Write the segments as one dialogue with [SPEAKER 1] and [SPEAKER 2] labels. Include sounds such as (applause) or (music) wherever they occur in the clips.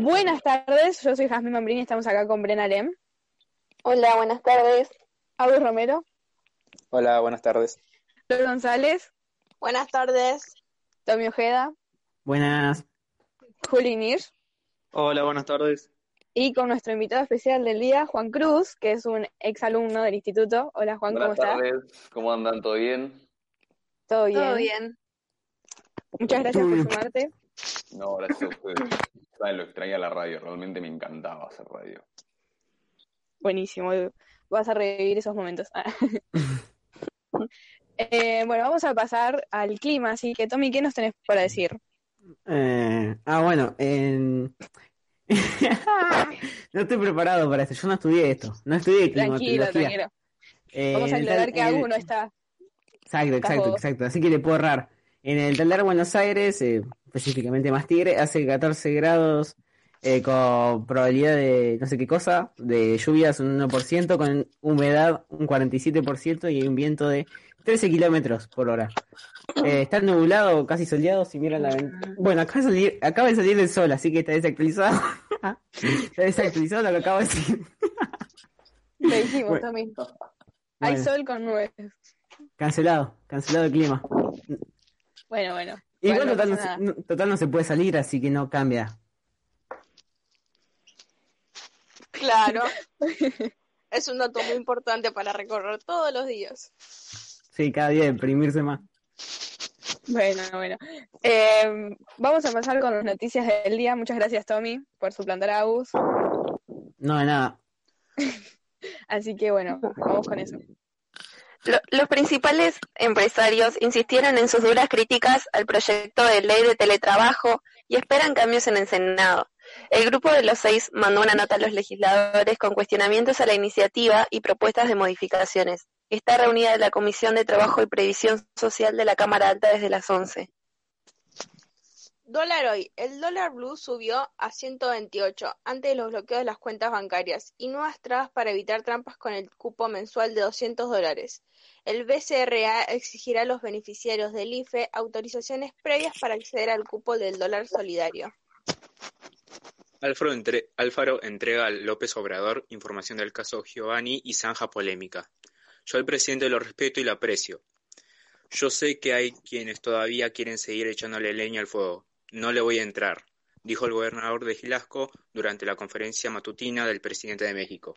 [SPEAKER 1] Buenas tardes, yo soy Jasmine Mambrini y estamos acá con Brena Lem.
[SPEAKER 2] Hola, buenas tardes.
[SPEAKER 1] Abu Romero.
[SPEAKER 3] Hola, buenas tardes.
[SPEAKER 1] Flor González.
[SPEAKER 2] Buenas tardes.
[SPEAKER 1] Tommy Ojeda.
[SPEAKER 4] Buenas.
[SPEAKER 1] Juli Nirsch.
[SPEAKER 5] Hola, buenas tardes.
[SPEAKER 1] Y con nuestro invitado especial del día, Juan Cruz, que es un exalumno del instituto. Hola Juan,
[SPEAKER 6] buenas
[SPEAKER 1] ¿cómo estás?
[SPEAKER 6] tardes. ¿Cómo andan? ¿Todo bien?
[SPEAKER 1] Todo bien.
[SPEAKER 2] Todo bien.
[SPEAKER 1] Muchas gracias por sumarte.
[SPEAKER 6] No, gracias a ustedes. Saben, lo extraña la radio, realmente me encantaba hacer radio.
[SPEAKER 1] Buenísimo, vas a revivir esos momentos. (laughs) eh, bueno, vamos a pasar al clima, así que Tommy, ¿qué nos tenés para decir?
[SPEAKER 4] Eh, ah, bueno, en... (laughs) no estoy preparado para esto, yo no estudié esto, no estudié
[SPEAKER 1] Tranquilo,
[SPEAKER 4] climatología.
[SPEAKER 1] tranquilo.
[SPEAKER 4] Eh,
[SPEAKER 1] Vamos a aclarar que
[SPEAKER 4] en el-
[SPEAKER 1] Abu no está.
[SPEAKER 4] Exacto, exacto, exacto, así que le puedo errar. En el Talar Buenos Aires, eh, específicamente más Tigre, hace 14 grados eh, con probabilidad de no sé qué cosa, de lluvias un 1%, con humedad un 47% y un viento de 13 kilómetros por hora. Eh, está nublado, casi soleado, si miran la ventana. Bueno, acaba de, salir, acaba de salir el sol, así que está desactualizado. (laughs) está desactualizado lo que acabo de decir.
[SPEAKER 1] Lo dijimos,
[SPEAKER 4] Bueno.
[SPEAKER 1] Tommy. Hay
[SPEAKER 4] Bueno,
[SPEAKER 1] sol con nubes.
[SPEAKER 4] cancelado, cancelado el clima.
[SPEAKER 1] Bueno, bueno.
[SPEAKER 4] Igual
[SPEAKER 1] Bueno, no
[SPEAKER 4] total, no, se- total no se puede salir, así que no cambia.
[SPEAKER 2] Claro. (laughs) es un dato muy importante para recorrer todos los días.
[SPEAKER 4] Sí, cada día deprimirse más.
[SPEAKER 1] Bueno, bueno. Eh, vamos a pasar con las noticias del día. Muchas gracias, Tommy, por suplantar a Agus.
[SPEAKER 4] No, de nada. (laughs)
[SPEAKER 1] Así que bueno, vamos con eso.
[SPEAKER 2] Lo- los principales empresarios insistieron en sus duras críticas al proyecto de ley de teletrabajo y esperan cambios en el Senado. El grupo de los seis mandó una nota a los legisladores con cuestionamientos a la iniciativa y propuestas de modificaciones. Está reunida la Comisión de Trabajo y Previsión Social de la Cámara Alta desde las 11. Dólar hoy. El dólar blue subió a 128 antes de los bloqueos de las cuentas bancarias y nuevas trabas para evitar trampas con el cupo mensual de 200 dólares. El BCRA exigirá a los beneficiarios del IFE autorizaciones previas para acceder al cupo del dólar solidario.
[SPEAKER 7] Alfaro, entre- Alfaro entrega a López Obrador información del caso Giovanni y zanja polémica. Yo al presidente lo respeto y lo aprecio. Yo sé que hay quienes todavía quieren seguir echándole leña al fuego. No le voy a entrar, dijo el gobernador de Gilasco durante la conferencia matutina del presidente de México.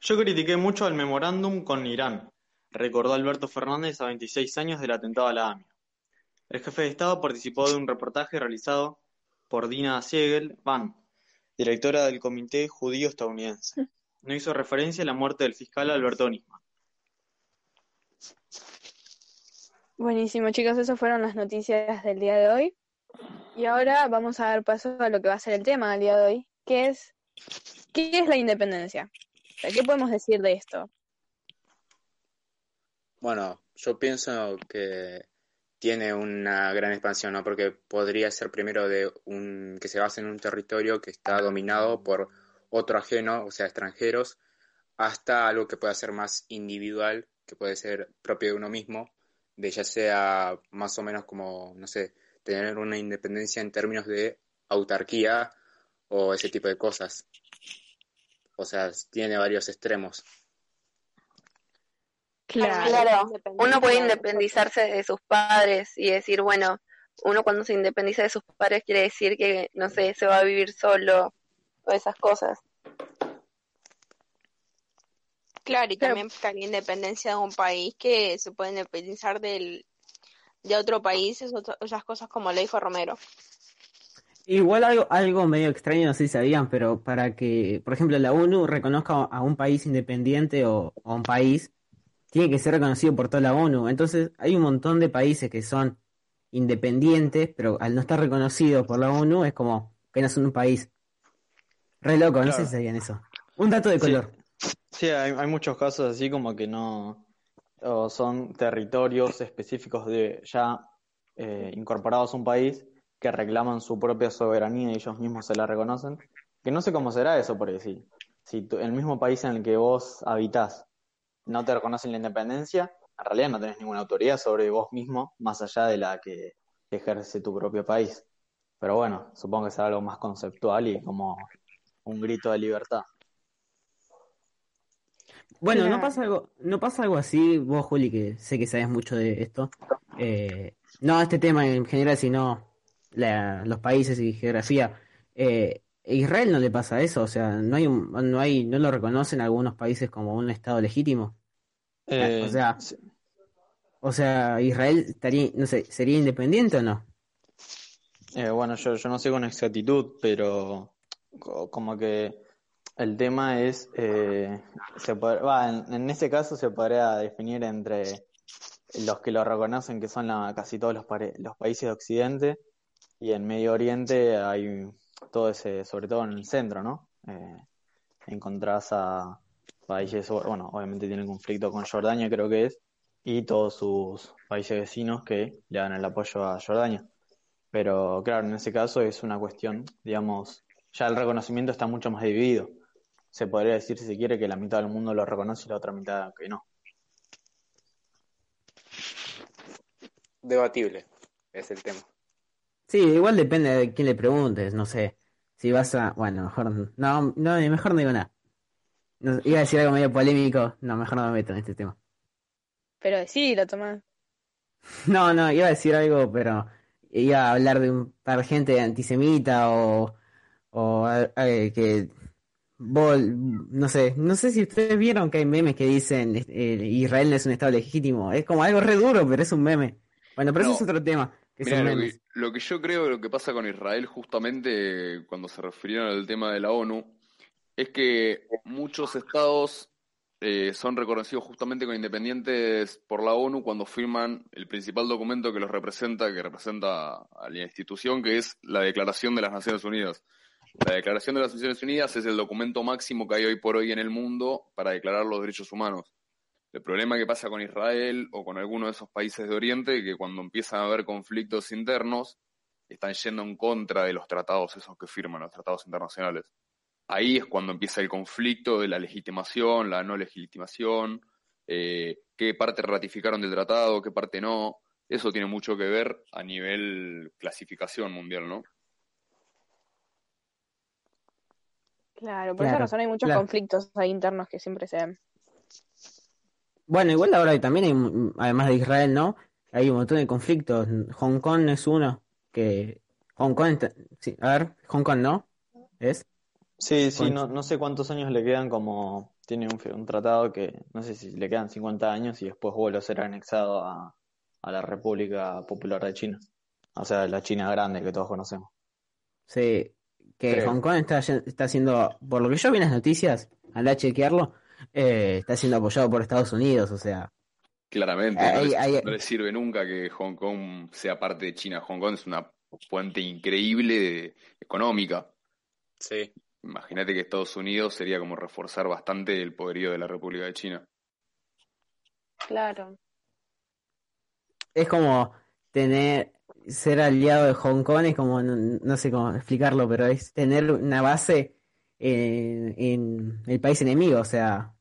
[SPEAKER 5] Yo critiqué mucho al memorándum con Irán, recordó Alberto Fernández a 26 años del atentado a la AMIA. El jefe de Estado participó de un reportaje realizado por Dina Siegel Van, directora del Comité Judío Estadounidense. No hizo referencia a la muerte del fiscal Alberto Nisman.
[SPEAKER 1] Buenísimo, chicos, esas fueron las noticias del día de hoy. Y ahora vamos a dar paso a lo que va a ser el tema del día de hoy, que es ¿qué es la independencia? ¿qué podemos decir de esto?
[SPEAKER 7] Bueno, yo pienso que tiene una gran expansión, ¿no? Porque podría ser primero de un que se basa en un territorio que está dominado por otro ajeno, o sea, extranjeros, hasta algo que pueda ser más individual, que puede ser propio de uno mismo, de ya sea más o menos como, no sé, tener una independencia en términos de autarquía o ese tipo de cosas. O sea, tiene varios extremos.
[SPEAKER 2] Claro, uno puede independizarse de sus padres y decir, bueno, uno cuando se independiza de sus padres quiere decir que, no sé, se va a vivir solo o esas cosas. Claro, y también la independencia de un país que se puede independizar del, de otro país, es otra- otras cosas como lo dijo Romero.
[SPEAKER 4] Igual algo, algo medio extraño, no sé si sabían, pero para que, por ejemplo, la ONU reconozca a un país independiente o a un país, tiene que ser reconocido por toda la ONU. Entonces, hay un montón de países que son independientes, pero al no estar reconocidos por la ONU es como que no son un país. Re loco, no sé si sabían eso. Un dato de
[SPEAKER 5] Sí.
[SPEAKER 4] color.
[SPEAKER 5] Sí, hay, hay muchos casos así como que no o son territorios específicos de ya eh, incorporados a un país que reclaman su propia soberanía y ellos mismos se la reconocen. Que no sé cómo será eso, porque si, si el mismo país en el que vos habitás no te reconocen la independencia, en realidad no tenés ninguna autoridad sobre vos mismo más allá de la que ejerce tu propio país. Pero bueno, supongo que será algo más conceptual y como un grito de libertad.
[SPEAKER 4] Bueno, ¿no pasa algo, no pasa algo así, vos, Juli, que sé que sabes mucho de esto? Eh, no este tema en general, sino la- los países y geografía. Eh, a Israel no le pasa eso, o sea, no hay un- no hay, no lo reconocen algunos países como un estado legítimo.
[SPEAKER 5] Eh,
[SPEAKER 4] o sea,
[SPEAKER 5] sí.
[SPEAKER 4] o sea, Israel estaría, no sé, ¿sería independiente o no?
[SPEAKER 5] Eh, bueno, yo, yo no sé con exactitud, pero co- como que el tema es, eh, se va, en, en ese caso se podría definir entre los que lo reconocen, que son la- casi todos los países de Occidente, y en Medio Oriente hay todo ese, sobre todo en el centro, ¿no? Eh, encontrás a países, bueno, obviamente tienen conflicto con Jordania, creo que es, y todos sus países vecinos que le dan el apoyo a Jordania. Pero claro, en ese caso es una cuestión, digamos, ya el reconocimiento está mucho más dividido. Se podría decir, si se quiere, que la mitad del mundo lo reconoce y la otra mitad que no.
[SPEAKER 7] Debatible es el tema.
[SPEAKER 4] Sí, igual depende de quién le preguntes, no sé. Si vas a, bueno, mejor no, no, mejor no digo nada. No, iba a decir algo medio polémico, no, mejor no me meto en este tema.
[SPEAKER 1] Pero decilo, Tomás. (laughs)
[SPEAKER 4] No, no, iba a decir algo, pero iba a hablar de un par de gente antisemita o, o eh, que vos, no sé, no sé si ustedes vieron que hay memes que dicen eh, Israel no es un estado legítimo. Es como algo re duro, pero es un meme. Bueno, pero
[SPEAKER 6] No.
[SPEAKER 4] eso es otro tema, que
[SPEAKER 6] Mirá, lo que, lo que yo creo lo que pasa con Israel justamente cuando se refirieron al tema de la ONU es que muchos estados eh, son reconocidos justamente como independientes por la ONU cuando firman el principal documento que los representa, que representa a la institución, que es la Declaración de las Naciones Unidas. La Declaración de las Naciones Unidas es el documento máximo que hay hoy por hoy en el mundo para declarar los derechos humanos. El problema que pasa con Israel o con alguno de esos países de Oriente, que cuando empiezan a haber conflictos internos, están yendo en contra de los tratados esos que firman, los tratados internacionales. Ahí es cuando empieza el conflicto de la legitimación, la no legitimación, eh, qué parte ratificaron del tratado, qué parte no. Eso tiene mucho que ver a nivel clasificación mundial, ¿no?
[SPEAKER 1] Claro, por
[SPEAKER 4] Claro,
[SPEAKER 1] esa razón hay muchos
[SPEAKER 4] claro.
[SPEAKER 1] conflictos ahí internos que siempre se ven.
[SPEAKER 4] Bueno, igual ahora también hay, además de Israel, ¿no? Hay un montón de conflictos. Hong Kong es uno que... Hong Kong, está- sí, a ver, Hong Kong, ¿no? ¿Es?
[SPEAKER 5] Sí, sí, no, no sé cuántos años le quedan como tiene un, un tratado que no sé si le quedan 50 años y después vuelve a ser anexado a, a la República Popular de China. O sea, la China grande que todos conocemos.
[SPEAKER 4] Sí, que
[SPEAKER 5] Creo.
[SPEAKER 4] Hong Kong está, está siendo, por lo que yo vi en las noticias, anda a chequearlo, eh, está siendo apoyado por Estados Unidos, o sea,
[SPEAKER 6] Claramente, no,
[SPEAKER 4] Ahí-
[SPEAKER 6] les,
[SPEAKER 4] ahí-
[SPEAKER 6] no les sirve nunca que Hong Kong sea parte de China. Hong Kong es una fuente increíble de- económica.
[SPEAKER 7] Sí.
[SPEAKER 6] Imagínate que Estados Unidos sería como reforzar bastante el poderío de la República de China.
[SPEAKER 1] Claro.
[SPEAKER 4] es como tener, ser aliado de Hong Kong, es como, no, no sé cómo explicarlo, pero es tener una base en, el país enemigo, o sea,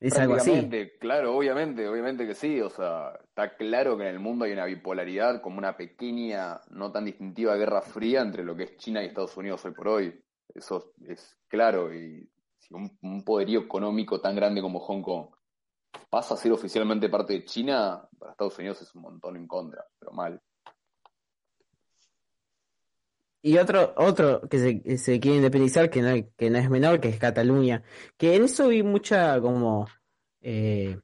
[SPEAKER 4] es algo así.
[SPEAKER 6] Claro, obviamente, obviamente que sí. O sea, está claro que en el mundo hay una bipolaridad, como una pequeña, no tan distintiva guerra fría entre lo que es China y Estados Unidos hoy por hoy. Eso es claro. Y si un, un poderío económico tan grande como Hong Kong pasa a ser oficialmente parte de China, para Estados Unidos es un montón en contra, pero mal.
[SPEAKER 4] Y otro, otro que se, se quiere independizar, que no, que no es menor, que es Cataluña. Que en eso vi mucha como eh,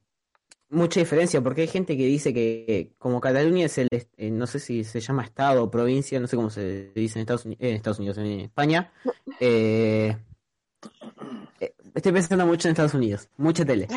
[SPEAKER 4] mucha diferencia, porque hay gente que dice que como Cataluña es el, eh, no sé si se llama estado o provincia, no sé cómo se dice en Estados Unidos, en Estados Unidos, en España. eh, eh, estoy pensando mucho en Estados Unidos, mucha tele.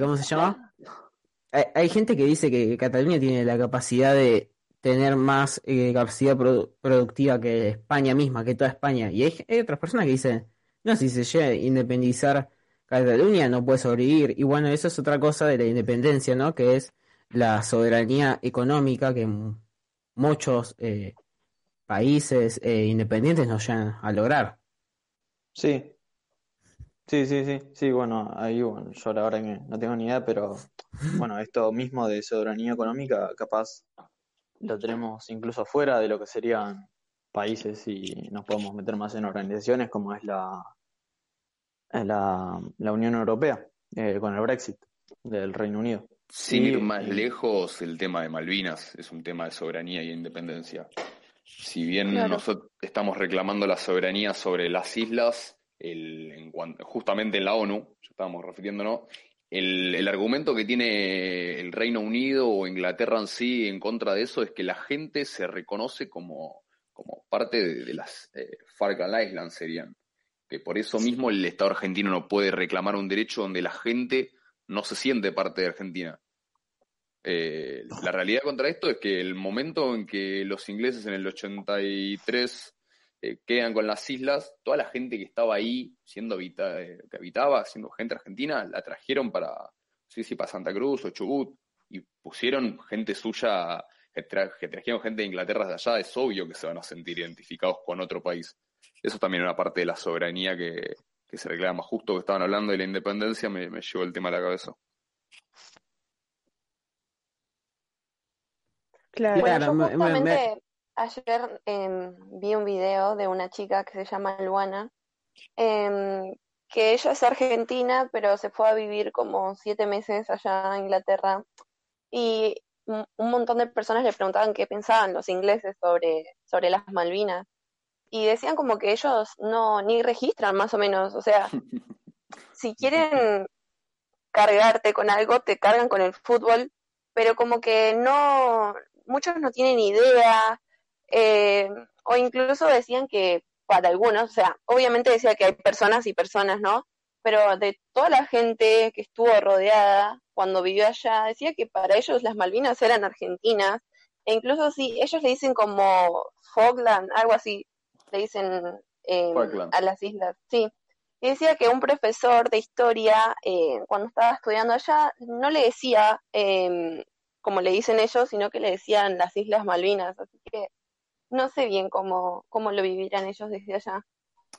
[SPEAKER 4] ¿cómo se llama? (laughs) Hay, hay gente que dice que Cataluña tiene la capacidad de tener más eh, capacidad produ- productiva que España misma, que toda España. Y hay, otras personas que dicen, no, si se llega a independizar Cataluña no puede sobrevivir. Y bueno, eso es otra cosa de la independencia, ¿no? Que es la soberanía económica que muchos eh, países eh, independientes no llegan a lograr.
[SPEAKER 5] Sí, sí, sí, sí, sí, bueno, ahí bueno, yo la verdad que no tengo ni idea, pero bueno, esto mismo de soberanía económica, capaz lo tenemos incluso fuera de lo que serían países y nos podemos meter más en organizaciones como es la, la, la Unión Europea, eh, con el Brexit del Reino Unido.
[SPEAKER 6] Sin
[SPEAKER 5] Y-
[SPEAKER 6] ir más
[SPEAKER 5] y-
[SPEAKER 6] lejos, el tema de Malvinas es un tema de soberanía y independencia. Si bien
[SPEAKER 2] Claro.
[SPEAKER 6] nosotros estamos reclamando la soberanía sobre las islas, el, en cuan- justamente en la ONU, ya estábamos refiriéndonos, el, el argumento que tiene el Reino Unido o Inglaterra en sí en contra de eso es que la gente se reconoce como, como parte de, de las eh, Falkland Islands serían. Que por eso mismo el Estado argentino no puede reclamar un derecho donde la gente no se siente parte de Argentina. Eh, la realidad contra esto es que el momento en que los ingleses en el 83 eh, quedan con las islas, toda la gente que estaba ahí, siendo habita- eh, que habitaba, siendo gente argentina, la trajeron para, no sé si para Santa Cruz o Chubut, y pusieron gente suya, que, tra- que trajeron gente de Inglaterra de allá, es obvio que se van a sentir identificados con otro país. Eso también es una parte de la soberanía que, que se reclama. Justo que estaban hablando de la independencia, me, me llevó el tema a la cabeza.
[SPEAKER 1] Claro.
[SPEAKER 2] Bueno, yo justamente ayer em, vi un video de una chica que se llama Luana, em, que ella es argentina, pero se fue a vivir como siete meses allá a Inglaterra y un un montón de personas le preguntaban qué pensaban los ingleses sobre, sobre las Malvinas. Y decían como que ellos no ni registran más o menos, o sea, (laughs) si quieren cargarte con algo, te cargan con el fútbol, pero como que no, muchos no tienen idea, eh, o incluso decían que para algunos, o sea, obviamente decía que hay personas y personas, ¿no? Pero de toda la gente que estuvo rodeada cuando vivió allá, decía que para ellos las Malvinas eran argentinas, e incluso si ellos le dicen como Falkland, algo así, le dicen eh, a las islas, sí. Y decía que un profesor de historia, eh, cuando estaba estudiando allá, no le decía eh, como le dicen ellos, sino que le decían las Islas Malvinas. Así que no sé bien cómo, cómo lo vivirán ellos desde allá.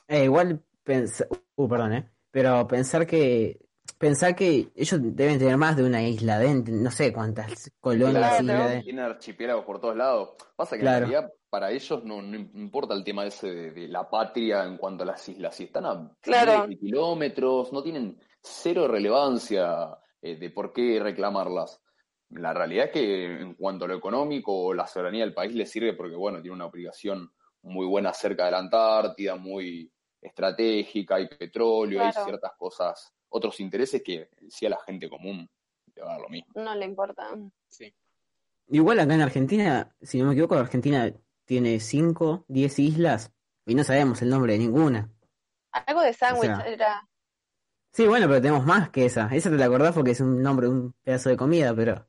[SPEAKER 4] Eh, igual pensar, uh, perdón, eh, pero pensar que pensar que ellos deben tener más de una isla, no sé cuántas colonias
[SPEAKER 2] Claro.
[SPEAKER 4] islas de-
[SPEAKER 6] Tiene archipiélagos por todos lados. Pasa que
[SPEAKER 4] Claro.
[SPEAKER 6] en realidad para ellos no, no importa el tema ese de, de la patria en cuanto a las islas. Si están a
[SPEAKER 2] Claro.
[SPEAKER 6] kilómetros, no tienen cero relevancia eh, de por qué reclamarlas. La realidad es que en cuanto a lo económico, la soberanía del país le sirve porque, bueno, tiene una obligación muy buena cerca de la Antártida, muy estratégica, hay petróleo, hay ciertas cosas, otros intereses que si a la gente común le va a dar lo mismo.
[SPEAKER 2] No le importa.
[SPEAKER 7] Sí.
[SPEAKER 4] Igual acá en Argentina, si no me equivoco, Argentina tiene 5, 10 islas y no sabemos el nombre de ninguna.
[SPEAKER 2] Algo de sándwich
[SPEAKER 4] O sea,
[SPEAKER 2] era.
[SPEAKER 4] Sí, bueno, pero tenemos más que esa. Esa te la acordás porque es un nombre de un pedazo de comida, pero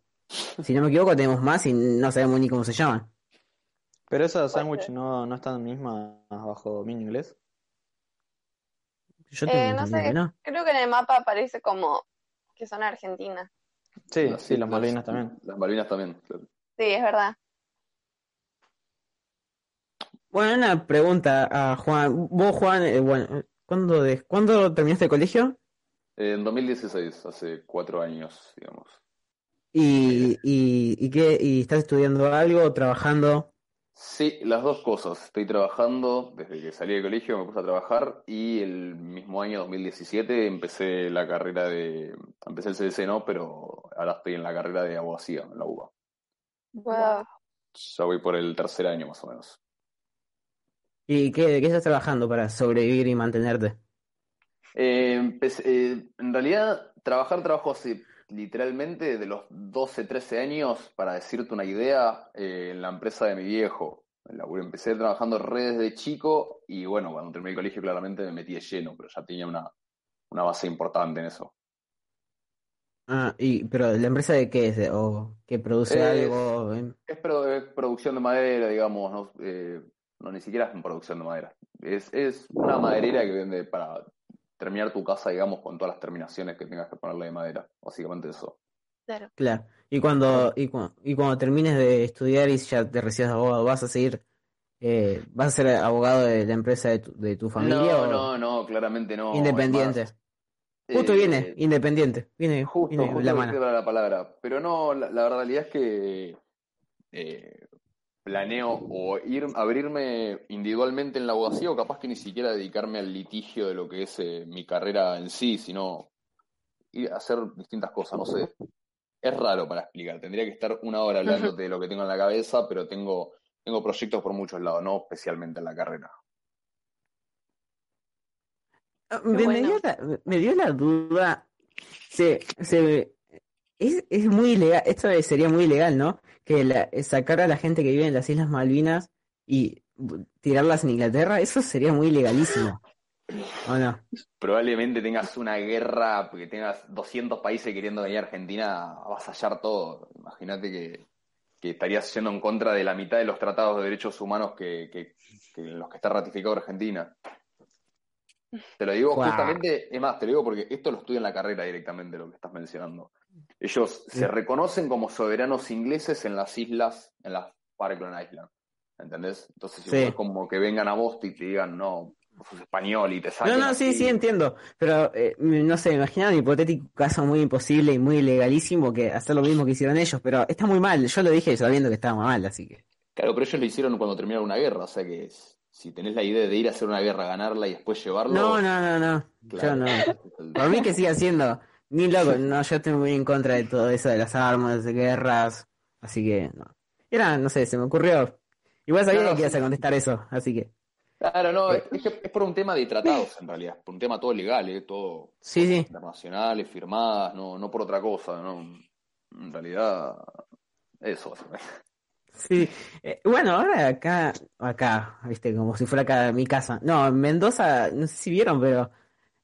[SPEAKER 4] si no me equivoco tenemos más y no sabemos ni cómo se llaman.
[SPEAKER 5] Pero esas sándwich no, no están mismas bajo dominio inglés.
[SPEAKER 4] Yo
[SPEAKER 2] Eh, no sé,
[SPEAKER 4] que no.
[SPEAKER 2] creo que en el mapa aparece como que son argentinas.
[SPEAKER 5] Sí,
[SPEAKER 6] Las
[SPEAKER 5] sí, las Malvinas también.
[SPEAKER 6] Las Malvinas también, claro.
[SPEAKER 2] Sí, es verdad.
[SPEAKER 4] Bueno, una pregunta a Juan. Vos, Juan, eh, bueno, ¿cuándo, de, ¿cuándo terminaste el colegio?
[SPEAKER 6] En 2016, hace cuatro años, digamos.
[SPEAKER 4] ¿Y, y, y qué? ¿Y estás estudiando algo o trabajando?
[SPEAKER 6] Sí, las dos cosas. Estoy trabajando, desde que salí del colegio me puse a trabajar y el mismo año 2017 empecé la carrera de, empecé el CDC no, pero ahora estoy en la carrera de abogacía en la UBA.
[SPEAKER 2] Wow.
[SPEAKER 6] Ya voy por el tercer año más o menos.
[SPEAKER 4] ¿Y qué, de qué estás trabajando para sobrevivir y mantenerte?
[SPEAKER 6] Eh, empecé- eh, en realidad, trabajar trabajo hace literalmente de los 12, 13 años, para decirte una idea, eh, en la empresa de mi viejo. Empecé trabajando re desde chico y bueno, cuando terminé el colegio claramente me metí de lleno, pero ya tenía una, una base importante en eso.
[SPEAKER 4] Ah, y, pero ¿la empresa de qué es? ¿O que produce
[SPEAKER 6] Es,
[SPEAKER 4] algo? ¿eh?
[SPEAKER 6] es, pro- es producción de madera, digamos, no, Eh, no, ni siquiera es producción de madera. Es, es una maderera que vende para terminar tu casa, digamos, con todas las terminaciones que tengas que ponerle de madera. Básicamente eso.
[SPEAKER 2] Claro.
[SPEAKER 4] Claro. Y cuando, y, cu- y cuando termines de estudiar y ya te recibas de abogado, ¿vas a seguir, eh, vas a ser abogado de la empresa de tu, de tu familia
[SPEAKER 6] No,
[SPEAKER 4] o
[SPEAKER 6] no, no, claramente no.
[SPEAKER 4] Independiente?
[SPEAKER 6] más,
[SPEAKER 4] Justo viene,
[SPEAKER 6] eh,
[SPEAKER 4] independiente, viene,
[SPEAKER 6] Justo,
[SPEAKER 4] viene
[SPEAKER 6] justo
[SPEAKER 4] la mano.
[SPEAKER 6] la palabra. Pero no, la, la realidad es que eh, planeo o ir, abrirme individualmente en la abogacía o capaz que ni siquiera dedicarme al litigio de lo que es eh, mi carrera en sí, sino ir a hacer distintas cosas, no sé. Es raro para explicar, tendría que estar una hora hablándote de lo que tengo en la cabeza, pero tengo, tengo proyectos por muchos lados, no especialmente en la carrera.
[SPEAKER 4] Me, dio la, me dio la duda. Se, se, es, es muy ilegal, esto sería muy ilegal, ¿no? Que la- sacar a la gente que vive en las Islas Malvinas y tirarlas en Inglaterra, eso sería muy ilegalísimo. ¿O no?
[SPEAKER 6] Probablemente tengas una guerra, porque tengas 200 países queriendo venir a Argentina a avasallar todo. Imagínate que, que estarías yendo en contra de la mitad de los tratados de derechos humanos que, que, que en los que está ratificado Argentina. Te lo digo justamente, es más, te lo digo porque esto lo estudio en la carrera directamente, lo que estás mencionando. Ellos se reconocen como soberanos ingleses en las islas, en las Falkland Islands. ¿Entendés? Entonces, si
[SPEAKER 4] Sí.
[SPEAKER 6] es como que vengan a vos y te digan, no, sos español y te
[SPEAKER 4] No,
[SPEAKER 6] saquen
[SPEAKER 4] no, sí,
[SPEAKER 6] así.
[SPEAKER 4] sí, entiendo. Pero, eh, no sé, imagina un hipotético caso muy imposible y muy ilegalísimo que hacer lo mismo que hicieron ellos, pero está muy mal. Yo lo dije sabiendo que estaba mal, así que.
[SPEAKER 6] Claro, pero ellos lo hicieron cuando terminaron una guerra, o sea que si tenés la idea de ir a hacer una guerra, ganarla y después llevarlo,
[SPEAKER 4] No, no, no, no. Yo
[SPEAKER 6] claro,
[SPEAKER 4] no.
[SPEAKER 6] es (laughs) el-
[SPEAKER 4] Por mí que siga siendo. Ni loco, no, yo estoy muy en contra de todo eso de las armas, de guerras, así que no. Era, no sé, se me ocurrió. Igual sabía
[SPEAKER 6] no,
[SPEAKER 4] que ibas a contestar eso, así que.
[SPEAKER 6] Claro, no, es, es que es por un tema de tratados en realidad, por un tema todo legal, ¿eh? todo
[SPEAKER 4] Sí, sí.
[SPEAKER 6] internacionales, firmadas, no, no por otra cosa, ¿no? En realidad, eso.
[SPEAKER 4] Sí. Eh, bueno, ahora acá, acá, viste, como si fuera acá mi casa. No, en Mendoza, no sé si vieron, pero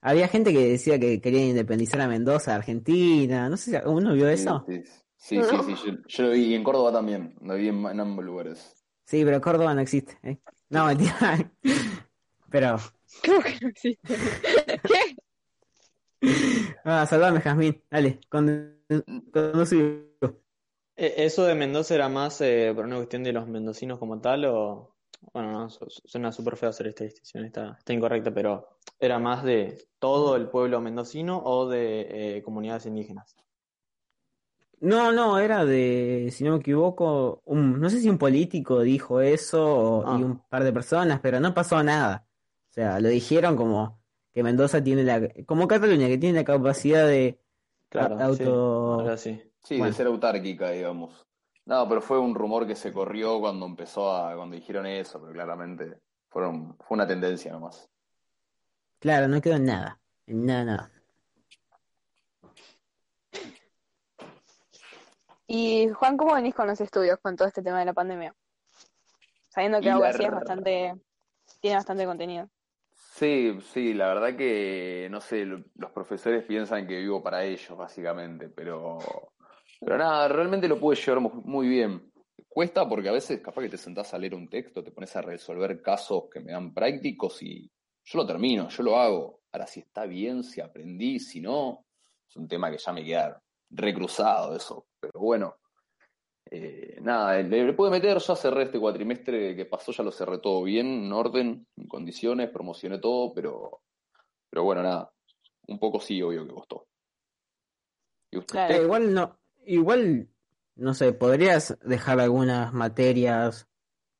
[SPEAKER 4] había gente que decía que quería independizar a Mendoza, Argentina. No sé si uno vio eso.
[SPEAKER 6] Sí, sí, sí, sí, sí, yo, yo lo vi y en Córdoba también, lo vi en, en ambos lugares.
[SPEAKER 4] Sí, pero Córdoba no existe. ¿eh? No, mentira. (laughs) Pero,
[SPEAKER 1] Creo que no existe. (laughs) ¿Qué?
[SPEAKER 4] ah, salvame, Jazmín. Dale, con, conducido.
[SPEAKER 5] Eh, ¿Eso de Mendoza era más eh, por una cuestión de los mendocinos como tal o...? Bueno, no, su- su- suena súper feo hacer esta distinción, está, está incorrecta, pero ¿era más de todo el pueblo mendocino o de eh, comunidades indígenas?
[SPEAKER 4] No, no, era de, si no me equivoco, un, no sé si un político dijo eso o-
[SPEAKER 5] Ah.
[SPEAKER 4] y un par de personas, pero no pasó nada. O sea, lo dijeron como que Mendoza tiene la, como Cataluña, que tiene la capacidad de
[SPEAKER 5] Claro, sí,
[SPEAKER 4] auto...
[SPEAKER 5] ahora sí.
[SPEAKER 6] Sí,
[SPEAKER 4] Bueno.
[SPEAKER 6] de ser autárquica, digamos. No, pero fue un rumor que se corrió cuando empezó a, cuando dijeron eso, pero claramente fueron, fue una tendencia nomás.
[SPEAKER 4] Claro, no quedó en nada. En nada, nada.
[SPEAKER 1] Y Juan, ¿cómo venís con los estudios con todo este tema de la pandemia? Sabiendo que abogacía es bastante, tiene bastante contenido.
[SPEAKER 6] Sí, sí, la verdad que, no sé, lo- los profesores piensan que vivo para ellos, básicamente, pero, pero nada, realmente lo pude llevar mu- muy bien. Cuesta porque a veces capaz que te sentás a leer un texto, te pones a resolver casos que me dan prácticos y yo lo termino, yo lo hago. Ahora, si está bien, si aprendí, si no, es un tema que ya me queda recruzado eso, pero bueno. Eh, nada, le, le pude meter, ya cerré este cuatrimestre que pasó, ya lo cerré todo bien, en orden, en condiciones, promocioné todo, pero, pero bueno, nada, un poco sí, obvio que costó. ¿Y usted?
[SPEAKER 1] Claro.
[SPEAKER 4] Igual no, igual, no sé, podrías dejar algunas materias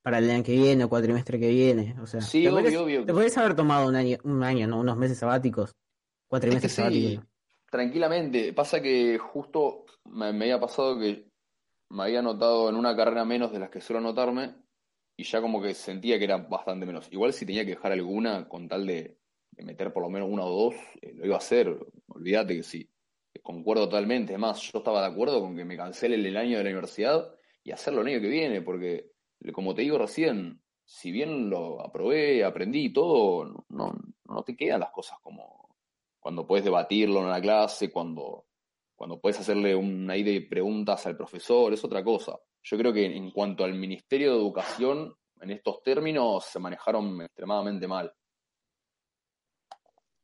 [SPEAKER 4] para el año que viene o cuatrimestre que viene. O sea,
[SPEAKER 6] Sí,
[SPEAKER 4] te
[SPEAKER 6] obvio,
[SPEAKER 4] podrías,
[SPEAKER 6] obvio.
[SPEAKER 4] te podrías haber tomado un año, un año, ¿no? Unos meses sabáticos.
[SPEAKER 6] Es que
[SPEAKER 4] Cuatrimestres
[SPEAKER 6] sí,
[SPEAKER 4] sabáticos.
[SPEAKER 6] tranquilamente. Pasa que justo me, me había pasado que me había anotado en una carrera menos de las que suelo anotarme y ya como que sentía que era bastante menos. Igual si tenía que dejar alguna con tal de, de meter por lo menos una o dos, eh, lo iba a hacer. Olvídate que sí. Concuerdo totalmente. Es más, yo estaba de acuerdo con que me cancele el año de la universidad y hacerlo el año que viene, porque como te digo recién, si bien lo aprobé, aprendí y todo, no, no, te quedan las cosas como cuando puedes debatirlo en la clase, cuando, cuando puedes hacerle un ahí de preguntas al profesor, es otra cosa. Yo creo que en cuanto al Ministerio de Educación, en estos términos se manejaron extremadamente mal.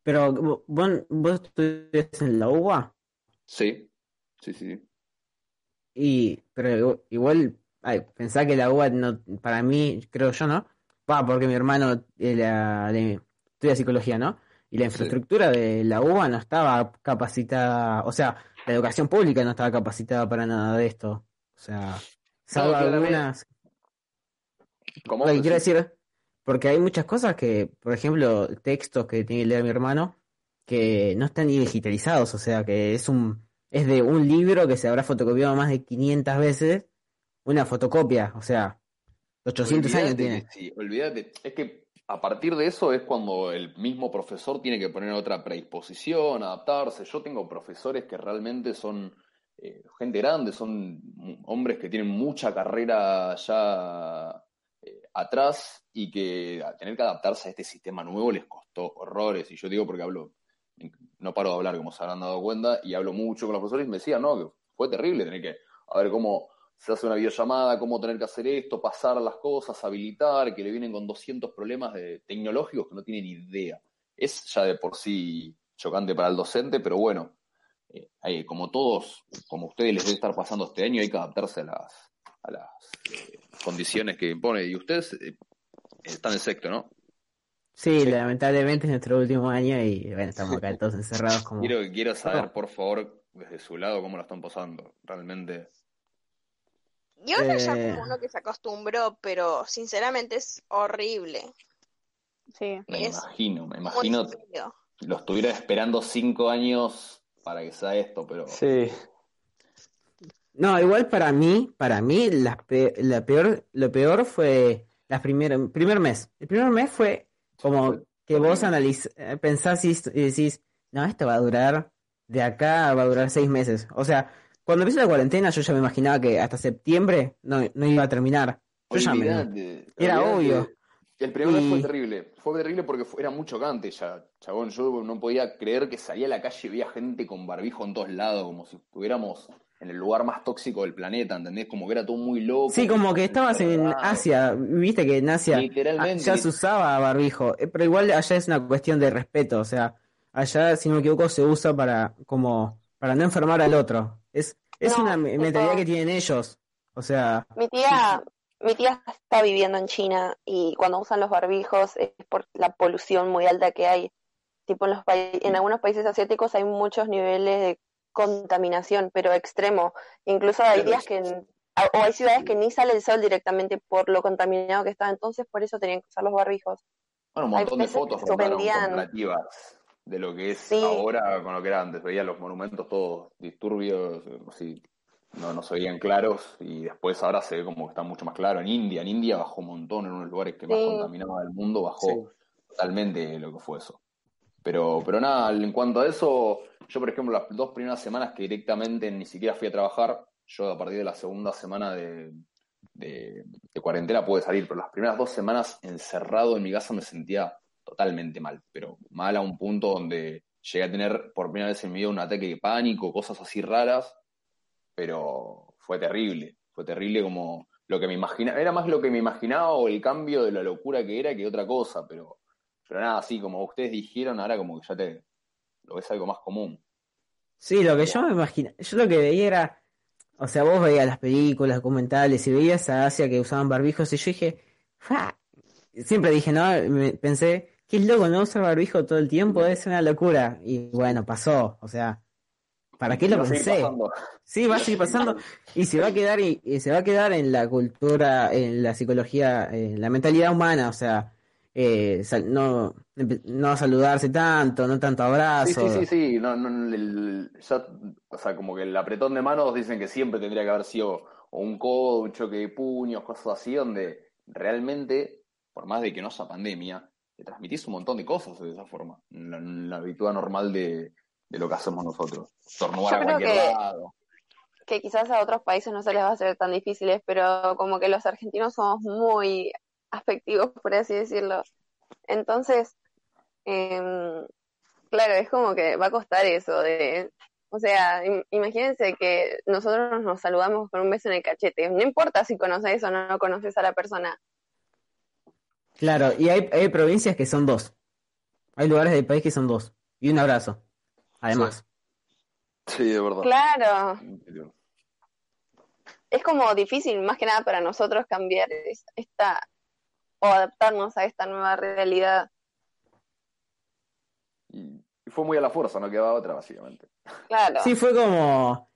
[SPEAKER 4] Pero vos, vos estudias en la UBA.
[SPEAKER 6] Sí, sí, sí.
[SPEAKER 4] Y, pero igual, ay, pensá que la UBA no, para mí, creo yo, ¿no? Va, porque mi hermano estudia psicología, ¿no? Y la infraestructura de la UBA no estaba capacitada, o sea, la educación pública no estaba capacitada para nada de esto. O sea, salvo algunas.
[SPEAKER 6] ¿Cómo?
[SPEAKER 4] quiero decir, porque hay muchas cosas que, por ejemplo, textos que tiene que leer mi hermano, que no están ni digitalizados, o sea, que es un es de un libro que se habrá fotocopiado más de 500 veces, una fotocopia, o sea, 800 años tiene.
[SPEAKER 6] Sí, olvídate, es que a partir de eso es cuando el mismo profesor tiene que poner otra predisposición, adaptarse. Yo tengo profesores que realmente son eh, gente grande, son hombres que tienen mucha carrera ya eh, atrás y que tener que adaptarse a este sistema nuevo les costó horrores. Y yo digo porque hablo, no paro de hablar como se habrán dado cuenta, y hablo mucho con los profesores y me decían, no, que fue terrible tener que, a ver cómo se hace una videollamada, cómo tener que hacer esto, pasar las cosas, habilitar, que le vienen con 200 problemas de, tecnológicos que no tienen idea. Es ya de por sí chocante para el docente, pero bueno, eh, como todos, como ustedes les debe estar pasando este año, hay que adaptarse a las, eh, condiciones que impone. Y ustedes eh, están en sexto, ¿no?
[SPEAKER 4] Sí, lamentablemente es nuestro último año y bueno, estamos acá todos encerrados como...
[SPEAKER 6] Quiero, quiero saber, por favor, desde su lado, cómo lo están pasando. Realmente...
[SPEAKER 8] Yo eh... ya como uno que se acostumbró, pero sinceramente es horrible.
[SPEAKER 1] Sí.
[SPEAKER 6] Me imagino, me imagino. Lo estuviera esperando cinco años para que sea esto, pero...
[SPEAKER 3] Sí.
[SPEAKER 4] No, igual para mí, para mí la, la peor, lo peor fue la primer, primer mes. El primer mes fue como que vos analiz, eh, pensás y, decís, no, esto va a durar, de acá va a durar seis meses. O sea, cuando empezó la cuarentena yo ya me imaginaba que hasta septiembre no, no iba a terminar. Yo ya me... Era obvio.
[SPEAKER 6] El primer fue terrible. Fue terrible porque era mucho chocante ya, chabón. Yo no podía creer que salía a la calle y veía gente con barbijo en todos lados, como si estuviéramos en el lugar más tóxico del planeta, ¿entendés? Como que era todo muy loco.
[SPEAKER 4] Sí, como que estabas en Asia, viste que en Asia ya se usaba barbijo, eh, pero igual allá es una cuestión de respeto, o sea, allá, si no me equivoco, se usa para como para no enfermar al otro. Es, es una mentalidad que tienen ellos, o sea...
[SPEAKER 2] Mi tía, mi tía está viviendo en China y cuando usan los barbijos es por la polución muy alta que hay. Tipo en, los en algunos países asiáticos hay muchos niveles de contaminación, pero extremo. Incluso hay días que, o hay ciudades que ni sale el sol directamente por lo contaminado que está, entonces por eso tenían que usar los barbijos.
[SPEAKER 6] Bueno, un montón de fotos comparativas de lo que es ahora con lo que era antes. Veía los monumentos todos disturbios, así, no, no se veían claros y después ahora se ve como que está mucho más claro. En India, en India bajó un montón, en uno de los lugares que más contaminaba del mundo, bajó totalmente lo que fue eso. Pero, pero nada, en cuanto a eso, yo por ejemplo las dos primeras semanas que directamente ni siquiera fui a trabajar, yo a partir de la segunda semana de, de, cuarentena pude salir, pero las primeras dos semanas encerrado en mi casa me sentía totalmente mal, pero mal a un punto donde llegué a tener por primera vez en mi vida un ataque de pánico, cosas así raras, pero fue terrible, fue terrible como lo que me imaginaba, era más lo que me imaginaba o el cambio de la locura que era que otra cosa, pero pero nada, así como ustedes dijeron, ahora como que ya te lo ves algo más común.
[SPEAKER 4] Sí, lo que yo me imagino, yo lo que veía era, o sea, vos veías las películas, documentales y veías a Asia que usaban barbijos y yo dije, siempre dije, no, pensé, qué loco no usar barbijo todo el tiempo, es una locura. Y bueno, pasó, o sea, ¿para qué lo pensé? Sí, va a seguir pasando y se va a quedar y, se va a quedar en la cultura, en la psicología, en la mentalidad humana, o sea, eh, no, no saludarse tanto, no tanto abrazo.
[SPEAKER 6] Sí, sí, sí, sí. No, no, o sea, como que el apretón de manos dicen que siempre tendría que haber sido un codo, un choque de puños, cosas así, donde realmente, por más de que no sea pandemia, te transmitís un montón de cosas de esa forma, la, la habitual normal de, lo que hacemos nosotros. Tornuar a cualquier
[SPEAKER 2] que,
[SPEAKER 6] lado.
[SPEAKER 2] Que quizás a otros países no se les va a hacer tan difíciles, pero como que los argentinos somos muy afectivos, por así decirlo. Entonces, em, claro, es como que va a costar eso de, O sea, imagínense que nosotros nos saludamos con un beso en el cachete. No importa si conoces o no conoces a la persona.
[SPEAKER 4] Claro, y hay, hay provincias que son dos. Hay lugares del país que son dos. Y un abrazo. Además.
[SPEAKER 6] Sí, de verdad.
[SPEAKER 2] Claro. Es como difícil, más que nada para nosotros, cambiar esta o adaptarnos a esta nueva realidad.
[SPEAKER 6] Y fue muy a la fuerza, no quedaba otra, básicamente.
[SPEAKER 2] Claro.
[SPEAKER 4] Sí, fue como.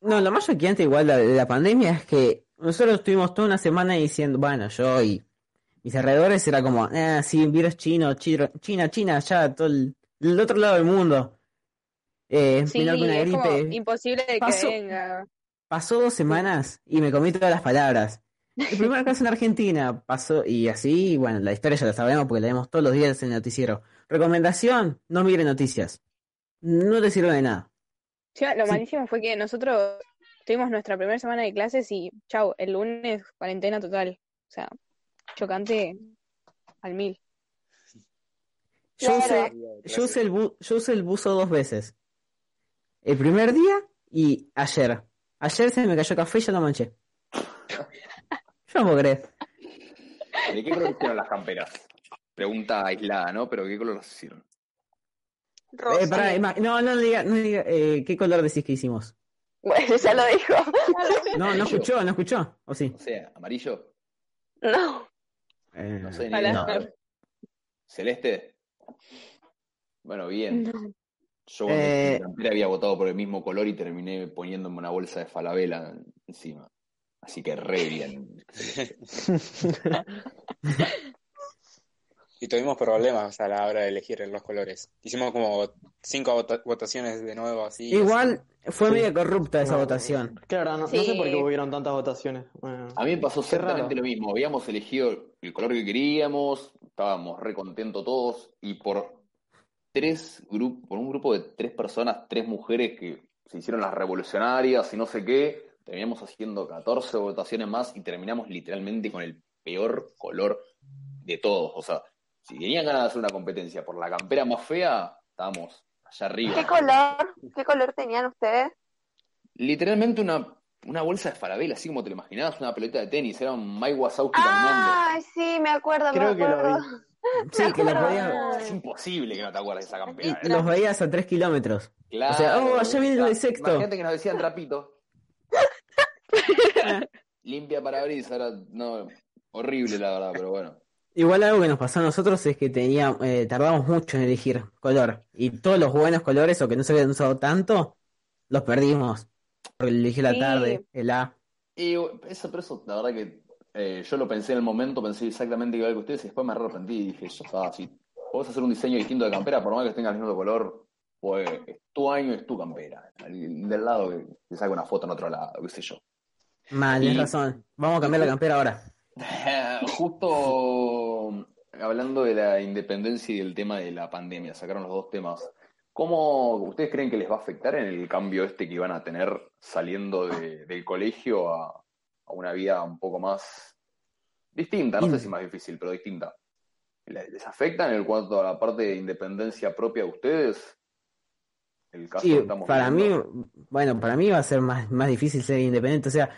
[SPEAKER 4] No, lo más choqueante igual de la pandemia es que nosotros estuvimos toda una semana diciendo, bueno, yo y mis alrededores era como, ah, sí, virus chino, China, China, ya, todo el, otro lado del mundo.
[SPEAKER 1] Eh, sí, una gripe. imposible de que venga.
[SPEAKER 4] Pasó dos semanas y me comí todas las palabras. El primer caso en Argentina pasó, y así, bueno, la historia ya la sabemos porque la vemos todos los días en el noticiero. Recomendación, no mire noticias. No te sirve de nada.
[SPEAKER 1] lo malísimo fue que nosotros tuvimos nuestra primera semana de clases y, chau, el lunes cuarentena total. O sea, chocante al mil.
[SPEAKER 4] Yo usé, yo, usé el yo usé el buzo dos veces. El primer día y ayer. Ayer se me cayó café y yo lo manché. (laughs) Yo no creer.
[SPEAKER 6] ¿De qué color hicieron las camperas? Pregunta aislada, ¿no? Pero ¿qué color las hicieron?
[SPEAKER 4] Rosa. Eh, no, no diga, no diga eh, ¿qué color decís que hicimos?
[SPEAKER 2] Bueno, ya lo dijo.
[SPEAKER 4] No, no escuchó, no escuchó. ¿O sí?
[SPEAKER 6] O sea, amarillo.
[SPEAKER 2] No.
[SPEAKER 6] Eh, no sé, ni no. ¿Celeste? Bueno, bien. Yo eh... había votado por el mismo color y terminé poniéndome una bolsa de falabella encima. Así que re bien. (laughs)
[SPEAKER 7] y tuvimos problemas a la hora de elegir los colores. Hicimos como cinco votaciones de nuevo así.
[SPEAKER 4] Igual fue medio corrupta esa votación.
[SPEAKER 5] Claro, no, sé por qué hubieron tantas votaciones.
[SPEAKER 6] a mí me pasó exactamente lo mismo. Habíamos elegido el color que queríamos, estábamos re contentos todos y por tres grupos, por un grupo de tres personas, tres mujeres que se hicieron las revolucionarias y no sé qué, terminamos haciendo 14 votaciones más y terminamos literalmente con el peor color de todos. O sea, si tenían ganas de hacer una competencia por la campera más fea, estábamos allá arriba.
[SPEAKER 2] ¿Qué color? ¿Qué color tenían ustedes?
[SPEAKER 6] Literalmente una, una bolsa de farabela, así como te lo imaginabas, una pelota de tenis, era un Mike Wazowski
[SPEAKER 2] Ay, sí, me acuerdo,
[SPEAKER 5] Creo (laughs)
[SPEAKER 2] me acuerdo.
[SPEAKER 4] Sí, que los veías.
[SPEAKER 6] Es imposible que no te acuerdes de esa campera.
[SPEAKER 4] Y los veías a 3 kilómetros.
[SPEAKER 6] Claro.
[SPEAKER 4] O sea, oh, allá viene el de sexto.
[SPEAKER 6] Imagínate que nos decían trapito. Limpia para era no, horrible la verdad, pero bueno.
[SPEAKER 4] Igual algo que nos pasó a nosotros es que teníamos, eh, tardamos mucho en elegir color. Y todos los buenos colores, o que no se habían usado tanto, los perdimos. Porque elegí la tarde, el A.
[SPEAKER 6] Y eso, pero eso, la verdad que eh, yo lo pensé en el momento, pensé exactamente igual que ustedes, y después me arrepentí y dije, yo estaba así. Podés hacer un diseño distinto de campera, por más que tenga el mismo color, pues es tu año, es tu campera. Del lado que te saca una foto en otro lado, qué sé yo.
[SPEAKER 4] Mal, tienes razón. Vamos a cambiar la campera ahora. (laughs)
[SPEAKER 6] Justo hablando de la independencia y del tema de la pandemia, sacaron los dos temas. ¿Cómo ustedes creen que les va a afectar en el cambio este que van a tener saliendo del colegio a, una vida un poco más distinta? No sé si más difícil, pero distinta. ¿Les afecta en cuanto a la parte de independencia propia de ustedes?
[SPEAKER 4] El caso sí, para mí, bueno, para mí va a ser más, más difícil ser independiente. O sea,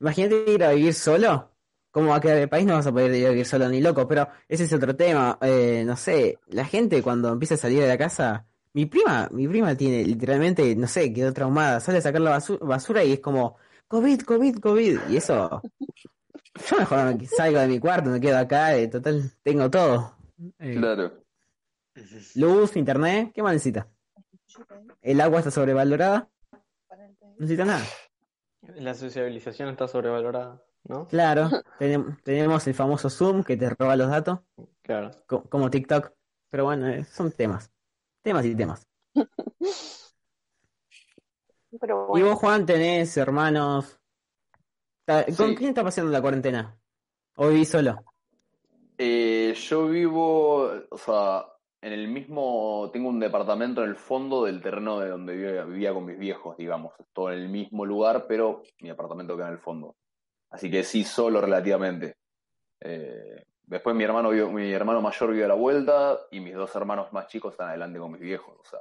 [SPEAKER 4] Imagínate ir a vivir solo. ¿Cómo va a quedar el país? No vas a poder ir a vivir solo ni loco, pero ese es otro tema. Eh, no sé, la gente cuando empieza a salir de la casa, mi prima, mi prima tiene literalmente, no sé, quedó traumada, sale a sacar la basura, y es como, COVID, COVID, COVID, y eso, yo mejor salgo de mi cuarto, me quedo acá, eh, total, tengo todo.
[SPEAKER 6] Eh, claro.
[SPEAKER 4] Luz, internet, ¿qué más necesita? El agua está sobrevalorada. No necesita nada.
[SPEAKER 5] La sociabilización está sobrevalorada, ¿no?
[SPEAKER 4] Claro, (laughs) tenemos el famoso Zoom que te roba los datos.
[SPEAKER 5] Claro.
[SPEAKER 4] como TikTok. Pero bueno, eh, son temas. Temas y temas. (laughs) Y vos, Juan, tenés hermanos. ¿Con quién está pasando la cuarentena? ¿O vivís solo?
[SPEAKER 6] Eh, yo vivo, o sea, en el mismo, tengo un departamento en el fondo del terreno de donde vivía, con mis viejos, digamos. Todo en el mismo lugar, pero mi apartamento queda en el fondo. Así que sí, solo relativamente. Eh, después mi hermano, mi hermano mayor vive a la vuelta y mis dos hermanos más chicos están adelante con mis viejos. O sea,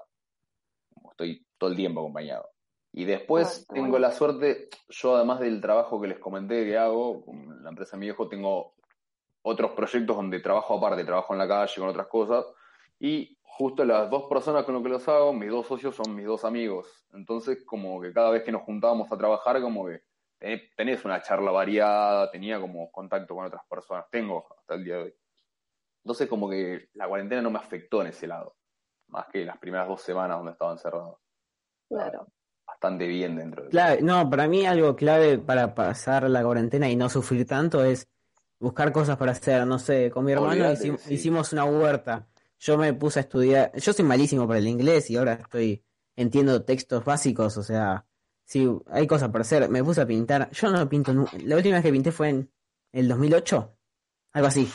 [SPEAKER 6] estoy todo el tiempo acompañado. Y después tengo la suerte, yo además del trabajo que les comenté que hago, con la empresa de mi viejo, tengo otros proyectos donde trabajo aparte, trabajo en la calle con otras cosas, y justo las dos personas con las que los hago, mis dos socios son mis dos amigos. Entonces, como que cada vez que nos juntábamos a trabajar, como que tenés una charla variada, tenía como contacto con otras personas, tengo hasta el día de hoy. Entonces, como que la cuarentena no me afectó en ese lado, más que las primeras dos semanas donde estaba encerrado.
[SPEAKER 2] Claro
[SPEAKER 6] bastante bien dentro de
[SPEAKER 4] clave, No, para mí algo clave para pasar la cuarentena y no sufrir tanto es buscar cosas para hacer. No sé, con mi hermano hicimos, una huerta. Yo me puse a estudiar. Yo soy malísimo para el inglés y ahora estoy entiendo textos básicos. O sea, sí, hay cosas para hacer. Me puse a pintar. Yo no pinto. La última vez que pinté fue en el 2008. Algo así.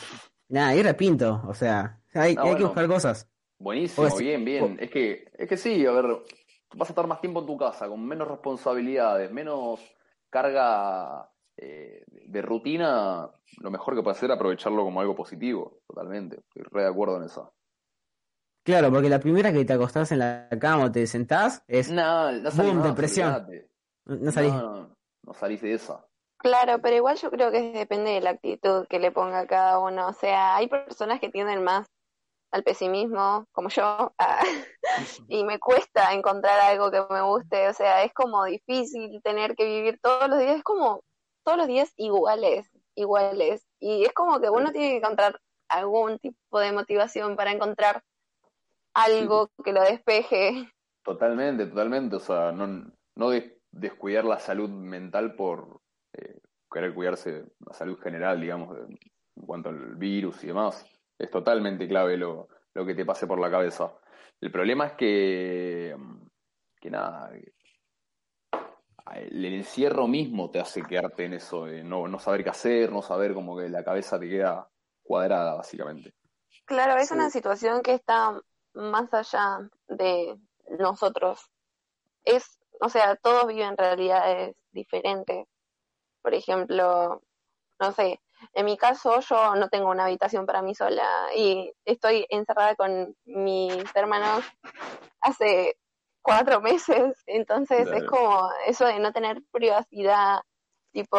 [SPEAKER 4] Nada, y ahora pinto. O sea, hay, hay que buscar cosas.
[SPEAKER 6] Buenísimo, bien, bien. Es que, es que sí, a ver, vas a estar más tiempo en tu casa, con menos responsabilidades, menos carga eh, de rutina, lo mejor que puede hacer es aprovecharlo como algo positivo, totalmente. Estoy re de acuerdo en eso.
[SPEAKER 4] Claro, porque la primera que te acostás en la cama o te sentás es
[SPEAKER 6] no, no boom,
[SPEAKER 4] depresión. No salís.
[SPEAKER 6] No, no, salís de esa.
[SPEAKER 2] Claro, pero igual yo creo que depende de la actitud que le ponga cada uno. O sea, hay personas que tienden más al pesimismo, como yo, (laughs) y me cuesta encontrar algo que me guste, o sea, es como difícil tener que vivir todos los días, es como todos los días iguales, iguales, y es como que uno tiene que encontrar algún tipo de motivación para encontrar algo que lo despeje.
[SPEAKER 6] Totalmente, totalmente, o sea, no, no descuidar la salud mental por eh, querer cuidarse la salud general, digamos, en cuanto al virus y demás es totalmente clave lo, que te pase por la cabeza. El problema es que, que nada, el encierro mismo te hace quedarte en eso, de no, no saber qué hacer, no saber como que la cabeza te queda cuadrada, básicamente.
[SPEAKER 2] Claro, es una situación que está más allá de nosotros. Es, o sea, todos viven realidades diferentes. Por ejemplo, no sé, en mi caso, yo no tengo una habitación para mí sola y estoy encerrada con mis hermanos hace cuatro meses, entonces es como eso de no tener privacidad, tipo,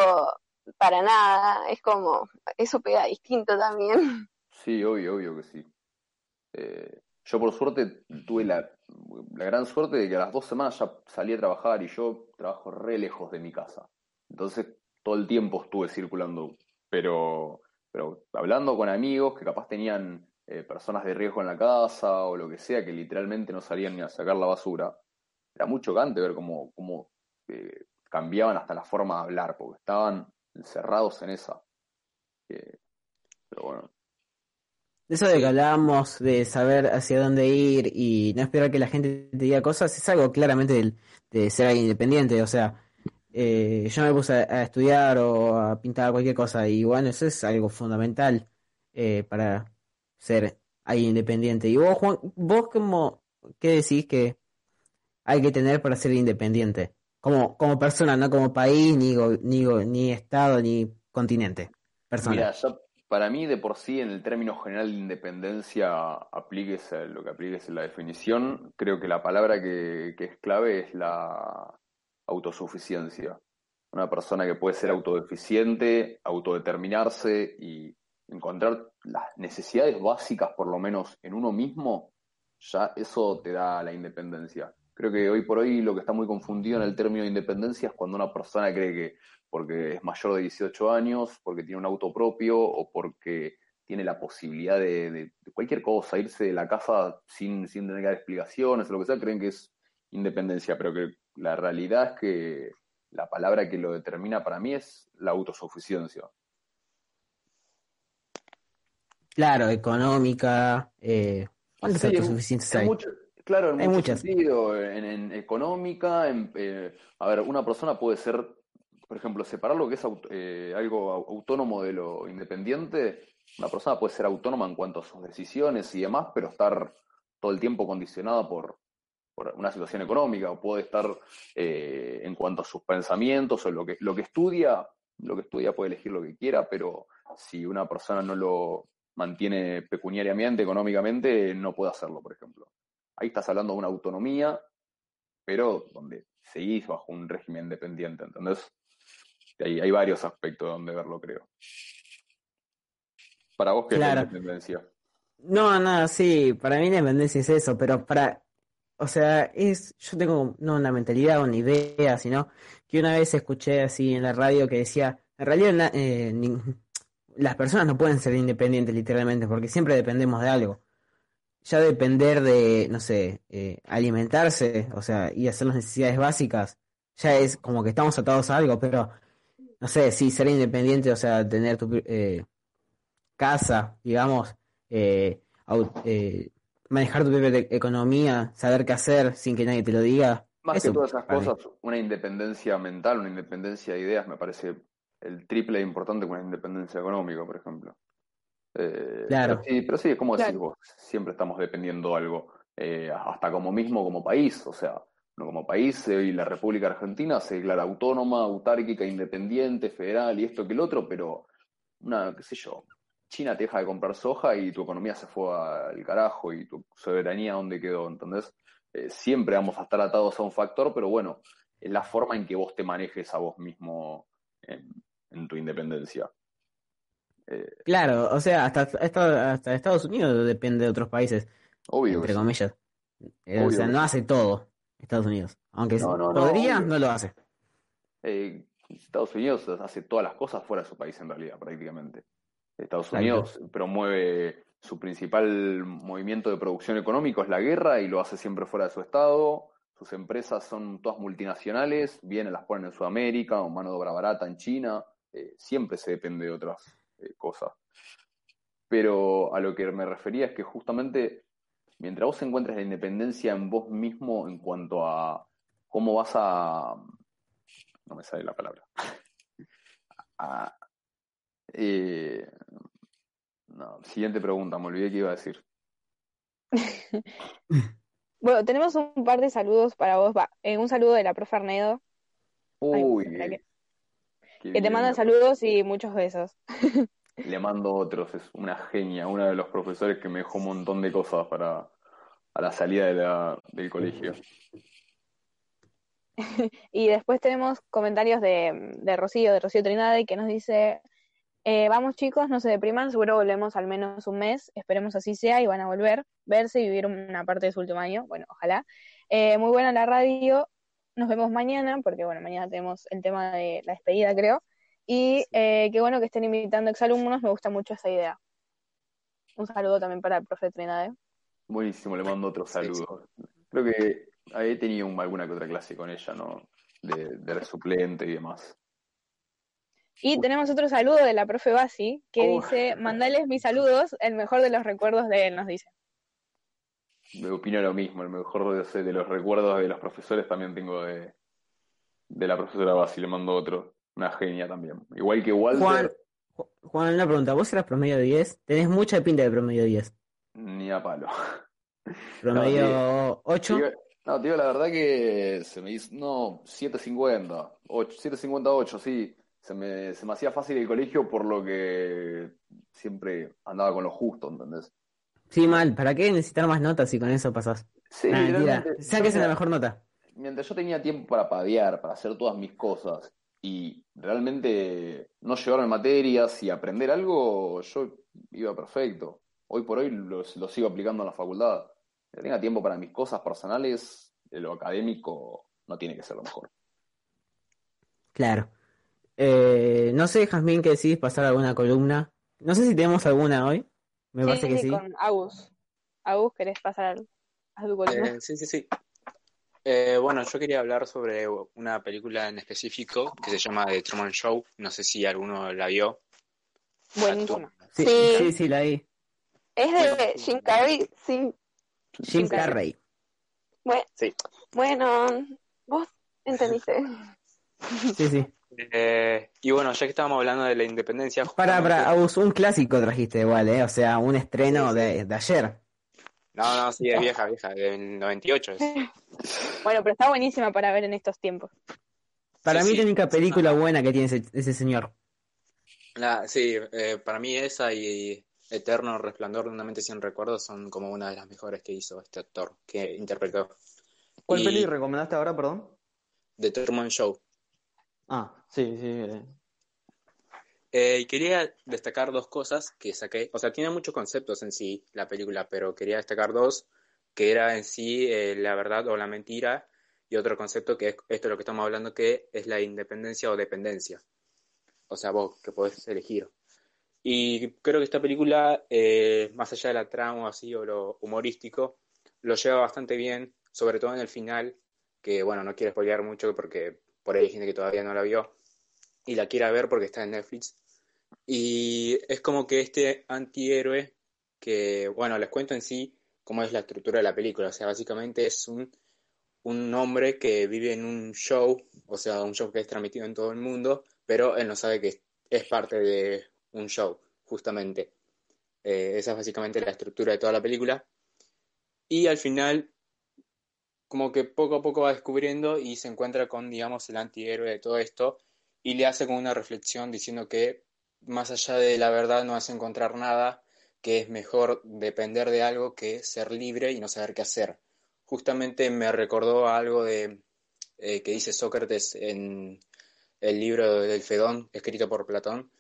[SPEAKER 2] para nada, es como, eso pega distinto también.
[SPEAKER 6] Sí, obvio, obvio que sí. Eh, yo por suerte tuve la, la gran suerte de que a las dos semanas ya salí a trabajar y yo trabajo re lejos de mi casa. Entonces todo el tiempo estuve circulando pero, pero hablando con amigos que capaz tenían eh, personas de riesgo en la casa o lo que sea, que literalmente no salían ni a sacar la basura, era muy chocante ver cómo, cómo eh, cambiaban hasta la forma de hablar, porque estaban encerrados en esa. pero bueno.
[SPEAKER 4] Eso de que hablábamos de saber hacia dónde ir y no esperar que la gente te diga cosas, es algo claramente de ser independiente. O sea, eh, yo me puse a, estudiar o a pintar cualquier cosa y bueno, eso es algo fundamental eh, para ser ahí independiente. Y vos, Juan, vos como, ¿qué decís que hay que tener para ser independiente? Como, como persona, no como país, ni, ni, ni estado, ni continente. Persona.
[SPEAKER 6] Para mí de por sí, en el término general de independencia, apliques lo que apliques en la definición, creo que la palabra que es clave es la autosuficiencia. Una persona que puede ser autodeficiente, autodeterminarse y encontrar las necesidades básicas, por lo menos en uno mismo, ya eso te da la independencia. Creo que hoy por hoy lo que está muy confundido en el término de independencia es cuando una persona cree que porque es mayor de 18 años, porque tiene un auto propio o porque tiene la posibilidad de, cualquier cosa, irse de la casa sin, sin tener que dar explicaciones o lo que sea, creen que es independencia, pero que la realidad es que la palabra que lo determina para mí es la autosuficiencia.
[SPEAKER 4] Claro, económica. Eh, ¿Cuántas autosuficiencias hay?
[SPEAKER 6] claro, en hay muchos sentidos. En, económica, en, eh, a ver, una persona puede ser, por ejemplo, separar lo que es eh, algo autónomo de lo independiente. Una persona puede ser autónoma en cuanto a sus decisiones y demás, pero estar todo el tiempo condicionada por, una situación económica o puede estar eh, en cuanto a sus pensamientos o lo que, lo que estudia, lo que estudia puede elegir lo que quiera, pero si una persona no lo mantiene pecuniariamente, económicamente, no puede hacerlo, por ejemplo. Ahí estás hablando de una autonomía pero donde seguís bajo un régimen dependiente, ¿entendés? Hay, hay varios aspectos donde verlo, creo. Para vos, ¿qué
[SPEAKER 4] Claro.
[SPEAKER 6] es la independencia?
[SPEAKER 4] No, no, sí, para mí la independencia es eso, pero para, o sea, es, yo tengo no una mentalidad o una idea, sino que una vez escuché así en la radio que decía, en realidad eh, ni- las personas no pueden ser independientes literalmente, porque siempre dependemos de algo. Ya depender de, no sé, eh, alimentarse, o sea, y hacer las necesidades básicas, ya es como que estamos atados a algo, pero, no sé, sí, ser independiente, o sea, tener tu eh, casa, digamos, eh, au- eh, manejar tu propia te- economía, saber qué hacer sin que nadie te lo diga.
[SPEAKER 6] Más
[SPEAKER 4] Eso
[SPEAKER 6] que todas esas
[SPEAKER 4] mí.
[SPEAKER 6] cosas, una independencia mental, una independencia de ideas, me parece el triple de importante que una independencia económica, por ejemplo. Eh,
[SPEAKER 4] Claro.
[SPEAKER 6] Pero sí, pero sí, como decís
[SPEAKER 1] Claro.
[SPEAKER 6] vos, siempre estamos dependiendo de algo, eh, hasta como mismo como país, o sea, como país, eh, y la República Argentina se declara autónoma, autárquica, independiente, federal y esto que el otro, pero una, qué sé yo, China te deja de comprar soja y tu economía se fue al carajo y tu soberanía dónde quedó, ¿entendés? Eh, siempre vamos a estar atados a un factor, pero bueno, es la forma en que vos te manejes a vos mismo en, en tu independencia. Eh,
[SPEAKER 4] Claro, o sea, hasta, hasta, hasta Estados Unidos depende de otros países,
[SPEAKER 6] obvio
[SPEAKER 4] entre comillas. Eh, o
[SPEAKER 6] Obvio
[SPEAKER 4] sea,
[SPEAKER 6] que
[SPEAKER 4] no hace todo Estados Unidos. Aunque
[SPEAKER 6] No, no, no,
[SPEAKER 4] podría, no lo hace.
[SPEAKER 6] Eh, Estados Unidos hace todas las cosas fuera de su país en realidad, prácticamente. Estados
[SPEAKER 4] Exacto.
[SPEAKER 6] Unidos promueve su principal movimiento de producción económico es la guerra y lo hace siempre fuera de su estado. Sus empresas son todas multinacionales, vienen, las ponen en Sudamérica o mano de obra barata en China. Eh, siempre se depende de otras eh, cosas. Pero a lo que me refería es que justamente mientras vos encuentres la independencia en vos mismo en cuanto a cómo vas a... No me sale la palabra. (laughs) A- eh, no, siguiente pregunta, me olvidé qué iba a decir. (laughs)
[SPEAKER 1] Bueno, tenemos un par de saludos para vos. Va, eh, un saludo de la profe Arnedo,
[SPEAKER 6] Uy,
[SPEAKER 1] que- que te manda saludos y muchos besos. (laughs)
[SPEAKER 6] Le mando otros, es una genia, una de los profesores que me dejó un montón de cosas para a la salida del colegio. (laughs)
[SPEAKER 1] Y después tenemos comentarios de, de Rocío, de Rocío Trinade, que nos dice, eh, vamos chicos, no se depriman, seguro volvemos al menos un mes, esperemos así sea y van a volver, verse y vivir una parte de su último año, bueno, ojalá. Eh, muy buena la radio, nos vemos mañana, porque bueno, mañana tenemos el tema de la despedida, creo. Y eh, qué bueno que estén invitando exalumnos, me gusta mucho esa idea. Un saludo también para el profe Trinade.
[SPEAKER 6] Buenísimo, le mando otro
[SPEAKER 7] Sí,
[SPEAKER 6] saludo. Creo que he tenido un- alguna que otra clase con ella, ¿no? De, de suplente y demás.
[SPEAKER 1] Y tenemos otro saludo de la profe Basi, que
[SPEAKER 6] Oh.
[SPEAKER 1] dice, mandales mis saludos, el mejor de los recuerdos de él, nos dice.
[SPEAKER 6] Me opino lo mismo, el mejor de, de los recuerdos de los profesores también tengo de, de la profesora Basi, le mando otro. Una genia también. Igual que Walter,
[SPEAKER 4] Juan, Ju- Juan, una pregunta, ¿vos eras promedio 10? Tenés mucha pinta de promedio 10.
[SPEAKER 6] Ni a palo.
[SPEAKER 4] Promedio 8.
[SPEAKER 6] Digo- no, digo la verdad que se me hizo, no, 7.50, 8, 7.58, sí. Se me, se me hacía fácil el colegio por lo que siempre andaba con lo justo, ¿entendés?
[SPEAKER 4] Sí, mal, ¿para qué necesitar más notas si con eso pasás?
[SPEAKER 6] Sí,
[SPEAKER 4] Nah, sáquese la
[SPEAKER 6] me-
[SPEAKER 4] mejor nota.
[SPEAKER 6] mientras yo tenía tiempo para padear, para hacer todas mis cosas y realmente no llevarme materias y aprender algo, yo iba perfecto. Hoy por hoy lo, lo sigo aplicando en la facultad. Que tenga tiempo para mis cosas personales, lo académico no tiene que ser lo mejor.
[SPEAKER 4] Claro. Eh, no sé, Jazmín, que decidís pasar alguna columna. No sé si tenemos alguna hoy. Me parece que sí.
[SPEAKER 1] con Agus. Agus, ¿querés pasar a tu columna?
[SPEAKER 7] Eh, sí, sí, sí. Eh, bueno, yo quería hablar sobre una película en específico que se llama The Truman Show. No sé si alguno la vio.
[SPEAKER 1] Buenísima.
[SPEAKER 4] Sí,
[SPEAKER 2] Sí.
[SPEAKER 4] sí, sí, la vi.
[SPEAKER 2] Es de Jim Carrey, sí.
[SPEAKER 4] Jim
[SPEAKER 1] Carrey.
[SPEAKER 2] Bueno,
[SPEAKER 7] Sí.
[SPEAKER 2] bueno, vos entendiste. (laughs)
[SPEAKER 4] Sí, sí.
[SPEAKER 7] Eh, y bueno, ya que estábamos hablando de la independencia,
[SPEAKER 4] Para, para, Agus, un clásico trajiste igual, ¿eh? O sea, un estreno
[SPEAKER 7] Sí, sí.
[SPEAKER 4] De, de ayer.
[SPEAKER 7] No, no, sí, es vieja, vieja, del 98 es. (laughs)
[SPEAKER 1] Bueno, pero está buenísima para ver en estos tiempos.
[SPEAKER 4] Para
[SPEAKER 7] Sí,
[SPEAKER 4] mí,
[SPEAKER 7] sí.
[SPEAKER 4] la única película buena que tiene ese, ese señor.
[SPEAKER 7] La- sí, eh, para mí esa y Eterno Resplandor de una mente sin recuerdos son como una de las mejores que hizo este actor que interpretó.
[SPEAKER 5] ¿Cuál
[SPEAKER 7] Y-
[SPEAKER 5] peli recomendaste ahora, perdón?
[SPEAKER 7] The Truman Show.
[SPEAKER 5] Ah, sí, sí. eh.
[SPEAKER 7] Eh, y quería destacar dos cosas que saqué. O sea, tiene muchos conceptos en sí la película, pero quería destacar dos, que era en sí eh, la verdad o la mentira, y otro concepto que es esto de lo que estamos hablando, que es la independencia o dependencia. O sea, vos que podés elegir. Y creo que esta película, eh, más allá de la trama así o lo humorístico, lo lleva bastante bien, sobre todo en el final, que bueno, no quiero spoilear mucho porque por ahí hay gente que todavía no la vio y la quiera ver porque está en Netflix. Y es como que este antihéroe, que bueno, les cuento en sí cómo es la estructura de la película. O sea, básicamente es un, un hombre que vive en un show, o sea, un show que es transmitido en todo el mundo, pero él no sabe que es parte de un show, justamente. Eh, esa es básicamente la estructura de toda la película. Y al final, como que poco a poco va descubriendo y se encuentra con, digamos, el antihéroe de todo esto y le hace como una reflexión diciendo que más allá de la verdad no vas a encontrar nada, que es mejor depender de algo que ser libre y no saber qué hacer. Justamente me recordó algo de eh, que dice Sócrates en el libro del Fedón, escrito por Platón,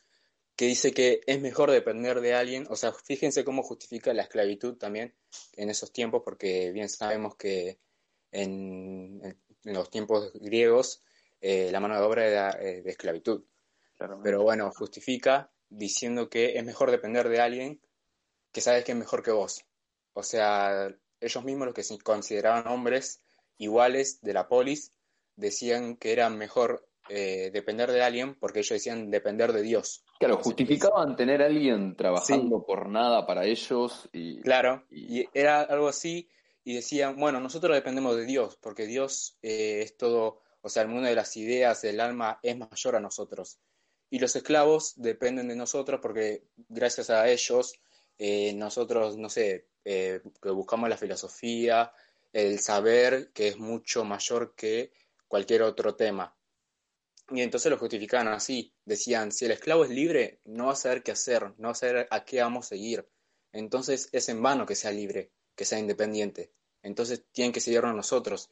[SPEAKER 7] que dice que es mejor depender de alguien, o sea, fíjense cómo justifica la esclavitud también en esos tiempos, porque bien sabemos que en, en los tiempos griegos eh, la mano de obra era eh, de esclavitud. Pero bueno, justifica diciendo que es mejor depender de alguien que sabes que es mejor que vos. O sea, ellos mismos, los que se consideraban hombres iguales de la polis, decían que era mejor eh, depender de alguien porque ellos decían depender de Dios.
[SPEAKER 6] Claro, justificaban tener a alguien trabajando por nada para ellos y
[SPEAKER 7] Claro, y era algo así, y decían, bueno, nosotros dependemos de Dios, porque Dios eh, es todo, o sea, el mundo de las ideas, del alma, es mayor a nosotros. Y los esclavos dependen de nosotros porque gracias a ellos eh, nosotros, no sé, eh, buscamos la filosofía, el saber que es mucho mayor que cualquier otro tema. Y entonces lo justificaban así, decían, si el esclavo es libre, no va a saber qué hacer, no va a saber a qué vamos a seguir. Entonces es en vano que sea libre, que sea independiente. Entonces tienen que seguirnos nosotros.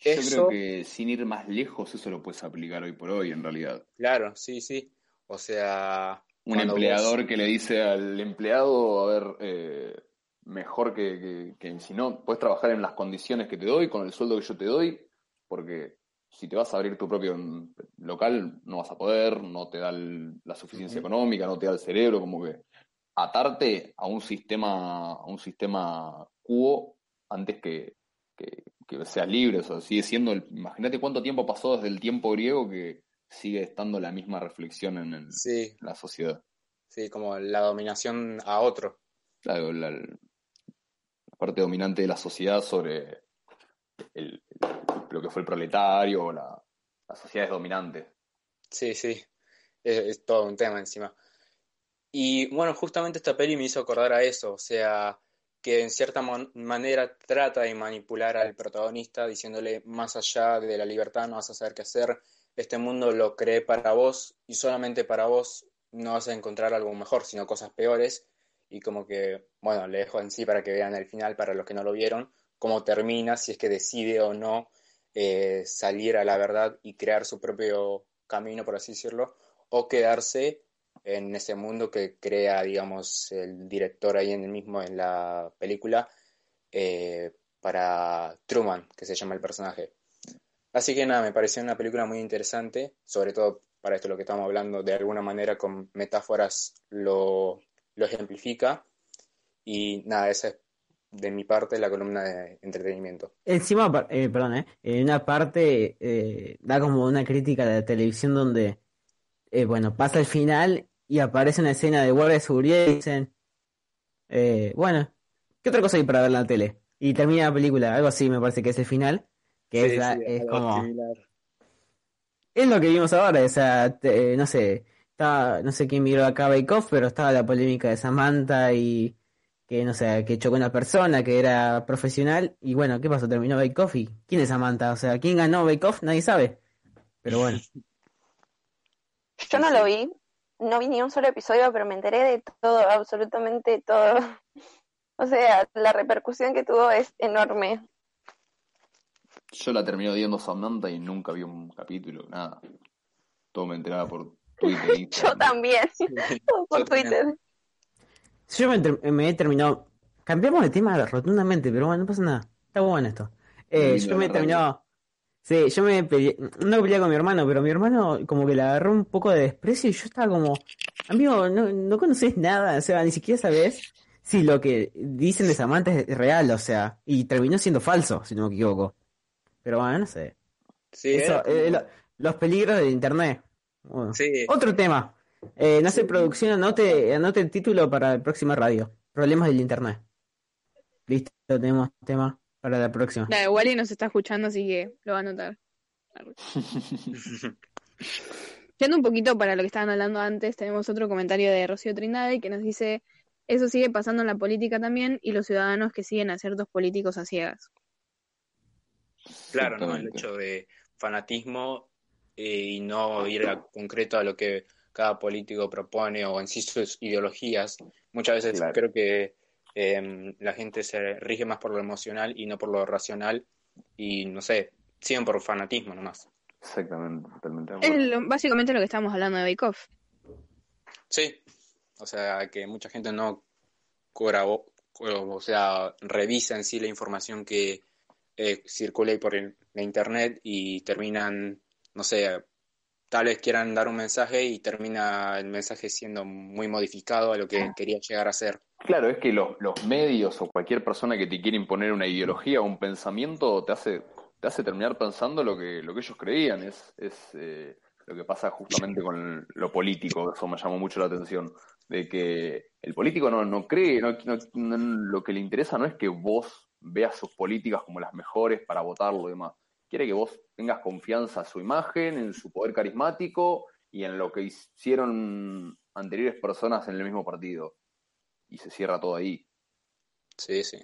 [SPEAKER 6] yo
[SPEAKER 7] Eso-
[SPEAKER 6] creo que sin ir más lejos eso lo puedes aplicar hoy por hoy en realidad.
[SPEAKER 7] Claro, sí, sí. O sea,
[SPEAKER 6] Un empleador
[SPEAKER 7] vos-
[SPEAKER 6] que le dice al empleado, a ver, eh, mejor que, que- que si no, puedes trabajar en las condiciones que te doy, con el sueldo que yo te doy, porque si te vas a abrir tu propio local, no vas a poder, no te da el- la suficiencia económica, no te da el cerebro, como que atarte a un sistema, a un sistema cuo antes que, que, que sea libre, o sea, sigue siendo, el- imagínate cuánto tiempo pasó desde el tiempo griego que sigue estando la misma reflexión en, el-
[SPEAKER 7] Sí,
[SPEAKER 6] en la sociedad.
[SPEAKER 7] sí, como la dominación a otro.
[SPEAKER 6] Claro, la, la parte dominante de la sociedad sobre lo que fue el proletario la, las sociedades dominantes.
[SPEAKER 7] Sí, sí, es, todo un tema encima. Y bueno, justamente esta peli me hizo acordar a eso, o sea, que en cierta manera trata de manipular al protagonista diciéndole más allá de la libertad no vas a saber qué hacer, este mundo lo creé para vos y solamente para vos no vas a encontrar algo mejor, sino cosas peores. Y como que, bueno, le dejo en sí para que vean el final, para los que no lo vieron, cómo termina, si es que decide o no eh, salir a la verdad y crear su propio camino, por así decirlo, o quedarse en ese mundo que crea, digamos, el director ahí en el mismo, en la película, eh, para Truman, que se llama el personaje. Así que nada, me pareció una película muy interesante, sobre todo para esto lo que estamos hablando, de alguna manera con metáforas lo, lo ejemplifica. Y nada, esa es de mi parte la columna de entretenimiento.
[SPEAKER 4] Encima, eh, perdón, eh, en una parte eh, da como una crítica de la televisión donde, eh, bueno, pasa el final y aparece una escena de guardia de seguridad y dicen, eh, bueno, ¿qué otra cosa hay para ver en la tele? Y termina la película, algo así me parece que es el final, que es,
[SPEAKER 7] Sí,
[SPEAKER 4] la-
[SPEAKER 7] sí,
[SPEAKER 4] es como,
[SPEAKER 7] similar.
[SPEAKER 4] es lo que vimos ahora, o sea, te- no sé, estaba, no sé quién miró acá Bake Off, pero estaba la polémica de Samantha y que, no sé, que chocó una persona que era profesional y bueno, ¿qué pasó? Terminó Bake Off y ¿quién es Samantha? O sea, ¿quién ganó Bake Off? Nadie sabe. Pero bueno,
[SPEAKER 2] Yo no lo vi, no vi ni un solo episodio, pero me enteré de todo, absolutamente todo. (laughs) O sea, la repercusión que tuvo es enorme.
[SPEAKER 6] Yo la terminé odiando Samantha y nunca vi un capítulo, nada. Todo me enteraba por (laughs) Twitter.
[SPEAKER 2] Yo también, (laughs) por
[SPEAKER 7] Yo también.
[SPEAKER 4] Yo me, me he terminado. Cambiamos de tema rotundamente, pero bueno, no pasa nada. Está bueno esto. Eh, yo me he terminado. Sí, yo me peleé, no peleé con mi hermano, pero mi hermano como que le agarró un poco de desprecio y yo estaba como, amigo, no, no conoces nada, o sea, ni siquiera sabes si lo que dicen de Samantha es real, o sea, y terminó siendo falso, si no me equivoco. Pero bueno, no sé.
[SPEAKER 7] Sí,
[SPEAKER 4] Eso,
[SPEAKER 7] como-
[SPEAKER 4] eh, lo- los peligros del internet. Bueno.
[SPEAKER 7] sí.
[SPEAKER 4] Otro tema. Eh, no sé, producción, anote, anote el título para la próxima radio. Problemas del internet. Listo, tenemos tema para la próxima.
[SPEAKER 1] La Wally nos está escuchando, así que lo va a anotar. (laughs) Yendo un poquito para lo que estaban hablando antes, tenemos otro comentario de Rocío Trindade que nos dice, eso sigue pasando en la política también y los ciudadanos que siguen a ciertos políticos a ciegas.
[SPEAKER 7] Claro, ¿no? El hecho de fanatismo eh, y no ir a concreto a lo que cada político propone o en sí sus ideologías. Muchas veces
[SPEAKER 6] Claro.
[SPEAKER 7] creo que eh, la gente se rige más por lo emocional y no por lo racional y no sé, siguen por fanatismo nomás.
[SPEAKER 6] Exactamente, totalmente
[SPEAKER 1] Es básicamente lo que estamos hablando de Bake Off.
[SPEAKER 7] Sí, o sea, que mucha gente no corabo- o o sea, revisa en sí la información que eh, circula ahí por el- la internet y terminan, no sé, tal vez quieran dar un mensaje y termina el mensaje siendo muy modificado a lo que quería llegar a ser.
[SPEAKER 6] Claro, es que los, los medios o cualquier persona que te quiere imponer una ideología o un pensamiento te hace, te hace terminar pensando lo que, lo que ellos creían. Es, es eh, lo que pasa justamente con lo político, eso me llamó mucho la atención, de que el político no, no cree, no, no- lo que le interesa no es que vos veas sus políticas como las mejores para votarlo y demás. Quiere que vos tengas confianza en su imagen, en su poder carismático y en lo que hicieron anteriores personas en el mismo partido y se cierra todo ahí.
[SPEAKER 7] Sí, sí.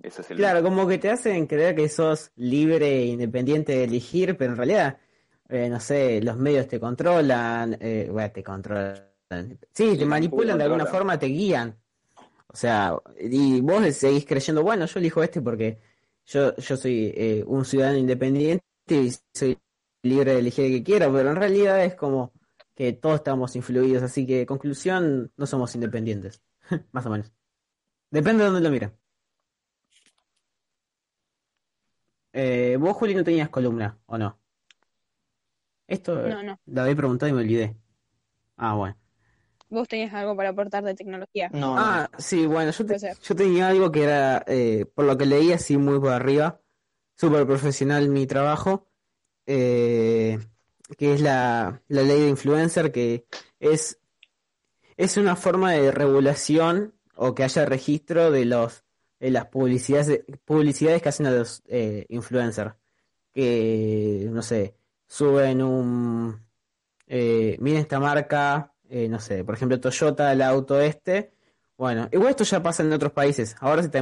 [SPEAKER 6] Ese es el
[SPEAKER 4] Claro, como que te hacen creer que sos libre e independiente de elegir, pero en realidad, eh, no sé, los medios te controlan, eh, bueno, te controlan. Sí, te manipulan de alguna forma, te guían. O sea, y vos seguís creyendo, bueno, yo elijo este porque yo, yo soy eh, un ciudadano independiente y soy libre de elegir el que quiera, pero en realidad es como que todos estamos influidos, así que conclusión, no somos independientes, (laughs) más o menos. Depende de dónde lo miren. Eh, vos, Juli, no tenías columna, ¿o no? Esto
[SPEAKER 1] No, no.
[SPEAKER 4] lo había preguntado y me olvidé. Ah, bueno.
[SPEAKER 1] Vos tenías algo para aportar de tecnología.
[SPEAKER 5] No, no.
[SPEAKER 4] Ah, sí, bueno, yo, te- yo tenía algo que era, eh, por lo que leí así muy por arriba, súper profesional mi trabajo, eh, que es la, la ley de influencer, que es, es una forma de regulación o que haya registro de los de las publicidades, publicidades que hacen a los eh, influencers, que, no sé, suben un, eh, miren esta marca, eh, no sé, por ejemplo Toyota, el auto este, bueno, igual esto ya pasa en otros países, ahora se, está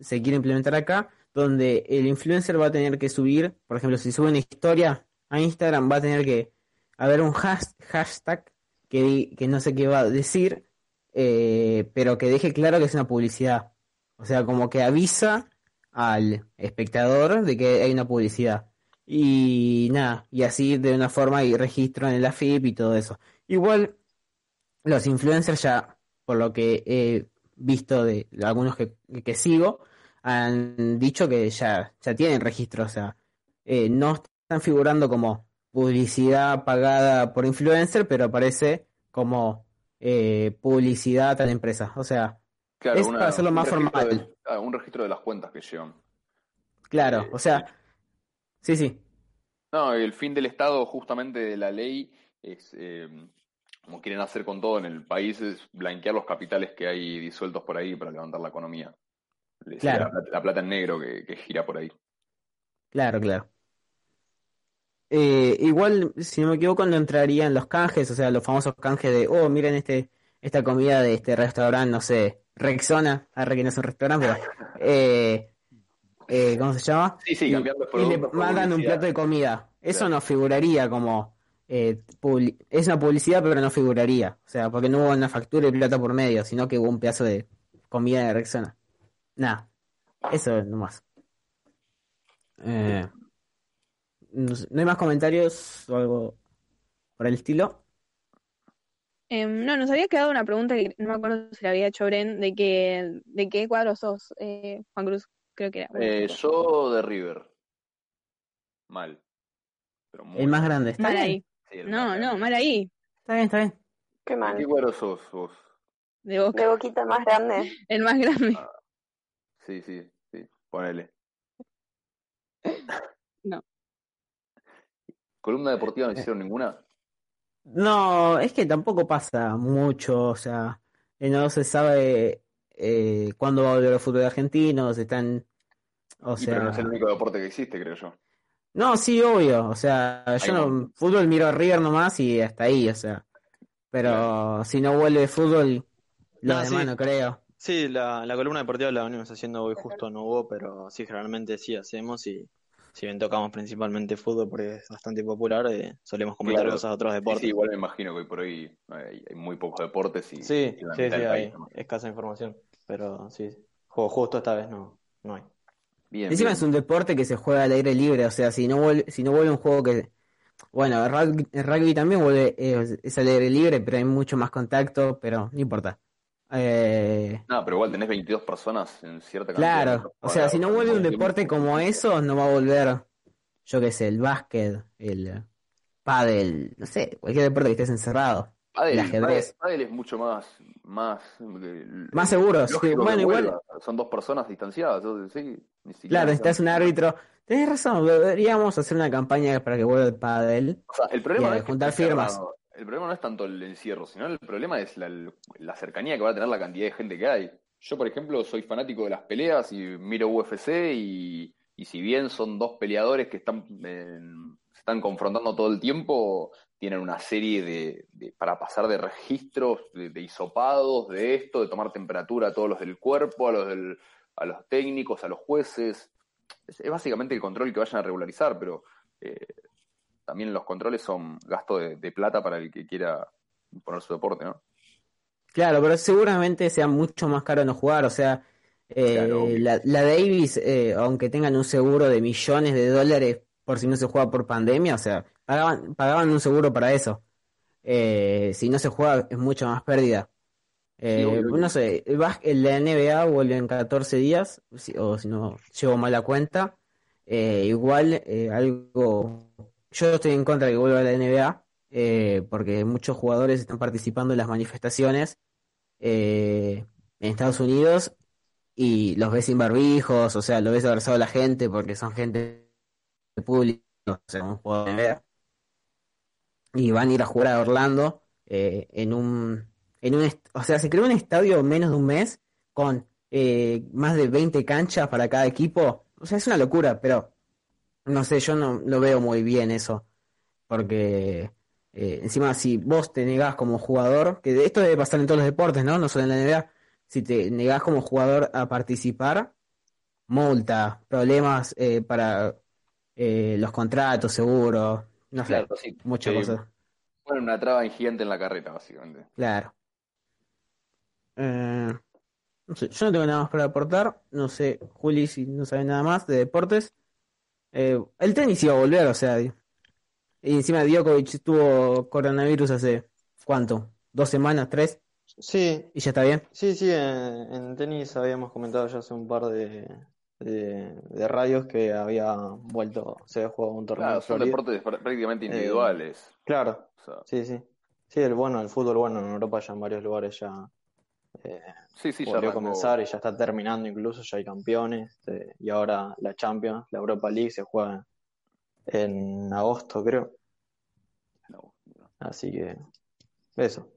[SPEAKER 4] se quiere implementar acá, donde el influencer va a tener que subir, por ejemplo, si sube una historia a Instagram, va a tener que haber un has- hashtag que, que no sé qué va a decir, eh, pero que deje claro que es una publicidad. O sea, como que avisa al espectador de que hay una publicidad. Y nada, y así de una forma y registro en el AFIP y todo eso. Igual, los influencers ya, por lo que he visto de algunos que, que sigo, han dicho que ya, ya tienen registro. O sea, eh, no están figurando como publicidad pagada por influencer, pero aparece como eh, publicidad a tal empresa. O sea,
[SPEAKER 6] Claro,
[SPEAKER 4] es para hacerlo más formal.
[SPEAKER 6] de- ah, un registro de las cuentas que llevan.
[SPEAKER 4] claro,
[SPEAKER 6] Eh,
[SPEAKER 4] o sea, sí, sí.
[SPEAKER 6] No, el fin del Estado, justamente de la ley, es, eh, como quieren hacer con todo en el país, es blanquear los capitales que hay disueltos por ahí para levantar la economía. Le-
[SPEAKER 4] Claro.
[SPEAKER 6] La, plata- la plata en negro que, que gira por ahí.
[SPEAKER 4] Claro, claro. Eh, igual, si no me equivoco, no entrarían los canjes, o sea, los famosos canjes de, oh, miren este, esta comida de este restaurante, no sé, Rexona, arre que no es un restaurante, pero, eh, eh, ¿cómo se llama?
[SPEAKER 6] Sí, sí,
[SPEAKER 4] Y,
[SPEAKER 6] cambiando de
[SPEAKER 4] y le
[SPEAKER 6] producto por
[SPEAKER 4] mandan un plato de comida. Eso
[SPEAKER 6] Claro.
[SPEAKER 4] no figuraría como, eh, es una publicidad, pero no figuraría. O sea, porque no hubo una factura y plata por medio, sino que hubo un pedazo de comida de Rexona. Nada, eso nomás. Eh, no, sé, ¿no hay más comentarios o algo por el estilo?
[SPEAKER 1] Em, no, nos había quedado una pregunta que no me acuerdo si la había hecho Bren, de que, de qué cuadro sos, eh, Juan Cruz, creo que era.
[SPEAKER 6] Eh, yo de River. Mal. Pero muy
[SPEAKER 4] El más grande. Está
[SPEAKER 1] Mal
[SPEAKER 4] bien.
[SPEAKER 1] ahí.
[SPEAKER 6] El
[SPEAKER 1] No, no, mal ahí.
[SPEAKER 4] Está bien, está bien.
[SPEAKER 2] Qué
[SPEAKER 6] ¿De
[SPEAKER 2] mal.
[SPEAKER 6] qué cuadro sos vos?
[SPEAKER 1] De Boca,
[SPEAKER 2] De boquita más grande. (laughs)
[SPEAKER 1] el más grande.
[SPEAKER 6] Sí, sí, sí. Ponele. (laughs)
[SPEAKER 1] No.
[SPEAKER 6] ¿Columna deportiva no hicieron ninguna?
[SPEAKER 4] No, es que tampoco pasa mucho, o sea, eh, no se sabe eh, cuándo va a volver el fútbol argentino, se están, o
[SPEAKER 6] Y, pero no es el
[SPEAKER 4] sea,
[SPEAKER 6] único deporte que existe, creo yo.
[SPEAKER 4] No, sí, obvio, o sea, yo no, fútbol miro a River nomás y hasta ahí, o sea, pero si no vuelve fútbol, los
[SPEAKER 5] No,
[SPEAKER 4] demás
[SPEAKER 5] sí.
[SPEAKER 4] no creo.
[SPEAKER 5] Sí, la, la columna deportiva la venimos haciendo hoy, justo no hubo, pero sí, generalmente sí hacemos y si bien tocamos principalmente fútbol porque es bastante popular, eh, solemos comentar
[SPEAKER 6] Claro.
[SPEAKER 5] cosas de otros deportes.
[SPEAKER 6] sí, igual me imagino que hoy por hoy hay, hay muy pocos deportes y,
[SPEAKER 5] Sí,
[SPEAKER 6] y la
[SPEAKER 5] sí, sí, hay escasa información, pero sí, ju- justo esta vez no, no hay.
[SPEAKER 6] Bien,
[SPEAKER 4] Encima
[SPEAKER 6] bien.
[SPEAKER 4] es un deporte que se juega al aire libre, o sea, si no vuelve, si no vuelve un juego que, bueno, el rugby, el rugby también vuelve, eh, es al aire libre, pero hay mucho más contacto, pero no importa. Eh,
[SPEAKER 6] No, pero igual tenés 22 personas en cierta cantidad
[SPEAKER 4] Claro, o sea, si no vuelve un deporte como eso, no va a volver, yo qué sé, el básquet, el pádel, no sé, cualquier deporte que estés encerrado,
[SPEAKER 6] Pádel,
[SPEAKER 4] el ajedrez.
[SPEAKER 6] pádel- pádel es mucho más, más, eh,
[SPEAKER 4] Más seguro, sí, bueno, igual-
[SPEAKER 6] vuelva. Son dos personas distanciadas, sí, ni siquiera
[SPEAKER 4] Claro, necesitas un árbitro. Tenés razón, deberíamos hacer una campaña para que vuelva el pádel.
[SPEAKER 6] O sea, el problema no es
[SPEAKER 4] juntar firmas.
[SPEAKER 6] cerrado. El problema no es tanto el encierro, sino el problema es la, la cercanía que va a tener la cantidad de gente que hay. Yo, por ejemplo, soy fanático de las peleas y miro UFC y, y si bien son dos peleadores que están, en- se están confrontando todo el tiempo, tienen una serie de, de- para pasar de registros, de, de hisopados, de esto, de tomar temperatura a todos los del cuerpo, a los, del, a los técnicos, a los jueces. Es, es básicamente el control que vayan a regularizar, pero eh, también los controles son gasto de, de plata para el que quiera poner su deporte, ¿no?
[SPEAKER 4] Claro, pero seguramente sea mucho más caro no jugar. O sea, eh,
[SPEAKER 6] Claro, obvio.
[SPEAKER 4] la, la Davis, eh, aunque tengan un seguro de millones de dólares por si no se juega por pandemia, o sea, pagaban, pagaban un seguro para eso. Eh, si no se juega es mucho más pérdida. Eh, no sé, la NBA vuelve en 14 días, o si no llevo mal la cuenta. Eh, igual, eh, algo. Yo estoy en contra de que vuelva la NBA, eh, porque muchos jugadores están participando en las manifestaciones eh, en Estados Unidos y los ves sin barbijos, o sea, lo ves abrazado a la gente porque son gente pública, o sea, un jugador de NBA. Y van a ir a jugar a Orlando eh, en un, en un, o sea, se creó un estadio en menos de un mes con eh, más de 20 canchas para cada equipo. O sea, es una locura, pero no sé, yo no lo veo muy bien eso. Porque eh, encima si vos te negás como jugador, que esto debe pasar en todos los deportes, ¿no? No solo en la NBA, si te negás como jugador a participar, multa, problemas eh, para eh, los contratos, seguros, no sé,
[SPEAKER 6] Claro, sí.
[SPEAKER 4] muchas
[SPEAKER 6] Eh,
[SPEAKER 4] cosas.
[SPEAKER 6] Ponen una traba gigante en la carrera, básicamente.
[SPEAKER 4] Claro. Eh, no sé, yo no tengo nada más para aportar. No sé, Juli, si no sabe nada más de deportes. Eh, el tenis iba a volver, o sea. Y encima Djokovic tuvo coronavirus hace, ¿cuánto? ¿Dos semanas? ¿Tres?
[SPEAKER 5] Sí,
[SPEAKER 4] ¿Y ya está bien?
[SPEAKER 5] sí, sí, en, en tenis habíamos comentado ya hace un par de, de, de radios que había vuelto, se había jugado un torneo
[SPEAKER 6] Claro, son
[SPEAKER 5] Florida.
[SPEAKER 6] deportes pr- prácticamente
[SPEAKER 5] Eh,
[SPEAKER 6] individuales.
[SPEAKER 5] Claro,
[SPEAKER 6] O sea,
[SPEAKER 5] sí, sí. Sí, el bueno, el fútbol bueno en Europa ya en varios lugares ya eh,
[SPEAKER 6] sí, sí, ya
[SPEAKER 5] volvió a
[SPEAKER 6] arrancó.
[SPEAKER 5] comenzar y ya está terminando incluso, ya hay campeones eh, y ahora la Champions, la Europa League se juega en agosto creo,
[SPEAKER 6] No, no.
[SPEAKER 5] así que eso.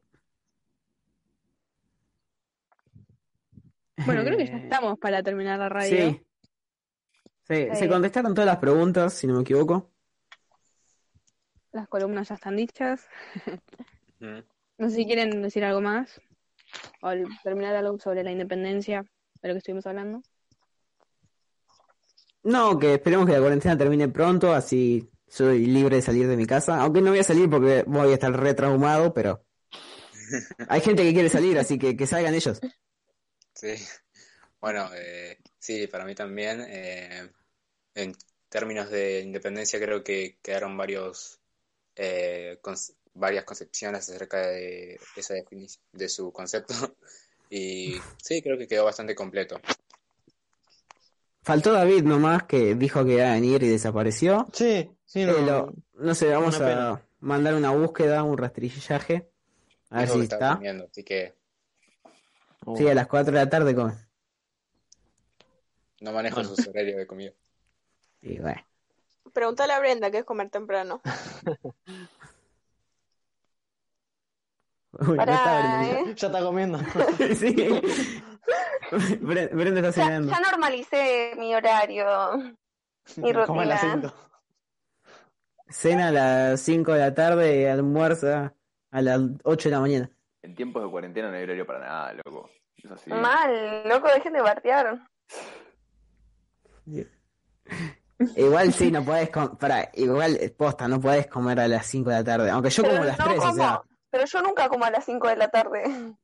[SPEAKER 1] Bueno, creo que ya
[SPEAKER 4] Eh,
[SPEAKER 1] estamos para terminar la radio.
[SPEAKER 4] Sí. Sí, se contestaron todas las preguntas, si no me equivoco.
[SPEAKER 1] Las columnas ya están dichas. No sé si quieren decir algo más o terminar algo sobre la independencia de lo que estuvimos hablando.
[SPEAKER 4] No, que esperemos que la cuarentena termine pronto, así soy libre de salir de mi casa. Aunque no voy a salir porque voy a estar re traumado, pero (laughs) hay gente que quiere salir, así que que salgan ellos.
[SPEAKER 7] Sí. Bueno, eh, sí, para mí también. eh, en- términos de independencia creo que quedaron varios eh, varias concepciones acerca de esa definición de su concepto. (laughs) Y sí creo que quedó bastante completo.
[SPEAKER 4] Faltó David nomás que dijo que iba a venir y desapareció.
[SPEAKER 5] Sí sí no,
[SPEAKER 4] no sé vamos a mandar una búsqueda un rastrillaje a ver si está.
[SPEAKER 7] así que
[SPEAKER 4] sí a las 4 de la tarde come
[SPEAKER 7] no manejo sus horarios de comida
[SPEAKER 4] y bueno
[SPEAKER 8] Pregúntale a Brenda que es comer temprano. (laughs)
[SPEAKER 4] Uy,
[SPEAKER 5] ¿eh? Ya está comiendo. (laughs)
[SPEAKER 4] sí. Brenda está cenando.
[SPEAKER 2] Ya, normalicé mi horario. Mi rutina.
[SPEAKER 4] Cena a las 5 de la tarde y almuerza a las 8 de la mañana.
[SPEAKER 6] En tiempos de cuarentena no hay horario para nada, loco.
[SPEAKER 2] Mal, loco, dejen de bartear. (laughs)
[SPEAKER 4] Igual sí, no puedes para igual posta, no puedes comer a las 5 de la tarde, aunque yo como a las 3, o sea.
[SPEAKER 2] Pero yo nunca como a las 5 de la tarde.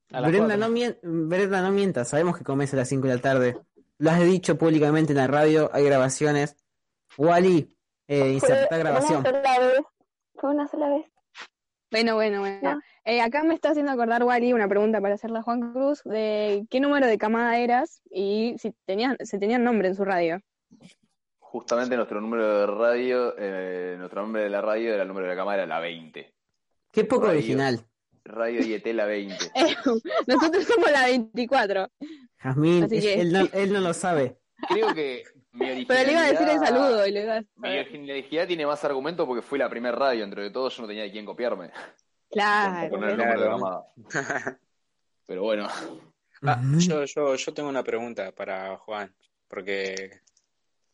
[SPEAKER 4] Brenda no, Brenda, no mientas, sabemos que comes a las 5 de la tarde. Lo has dicho públicamente en la radio, hay grabaciones. Wally, eh, inserta grabación.
[SPEAKER 2] Fue una sola vez. Fue una sola vez.
[SPEAKER 1] Bueno, bueno, bueno. Eh, acá me está haciendo acordar, Wally, una pregunta para hacerle a Juan Cruz, de qué número de camada eras y si tenían, se tenían nombre en su radio
[SPEAKER 6] justamente nuestro número de radio, eh, nuestro nombre de la radio era el número de la cámara, la 20.
[SPEAKER 4] Qué poco original.
[SPEAKER 6] Radio IET la 20. (laughs)
[SPEAKER 1] Nosotros somos la 24.
[SPEAKER 4] Jazmín, él, no, él, no, lo sabe.
[SPEAKER 6] Creo que mi originalidad... (laughs)
[SPEAKER 1] Pero le iba a decir el saludo y le iba a...
[SPEAKER 6] Mi originalidad tiene más argumento porque fui la primera radio, entre todos yo no tenía de quién copiarme.
[SPEAKER 1] Claro. (laughs)
[SPEAKER 6] Pero bueno.
[SPEAKER 7] Ah, yo, yo, yo tengo una pregunta para Juan, porque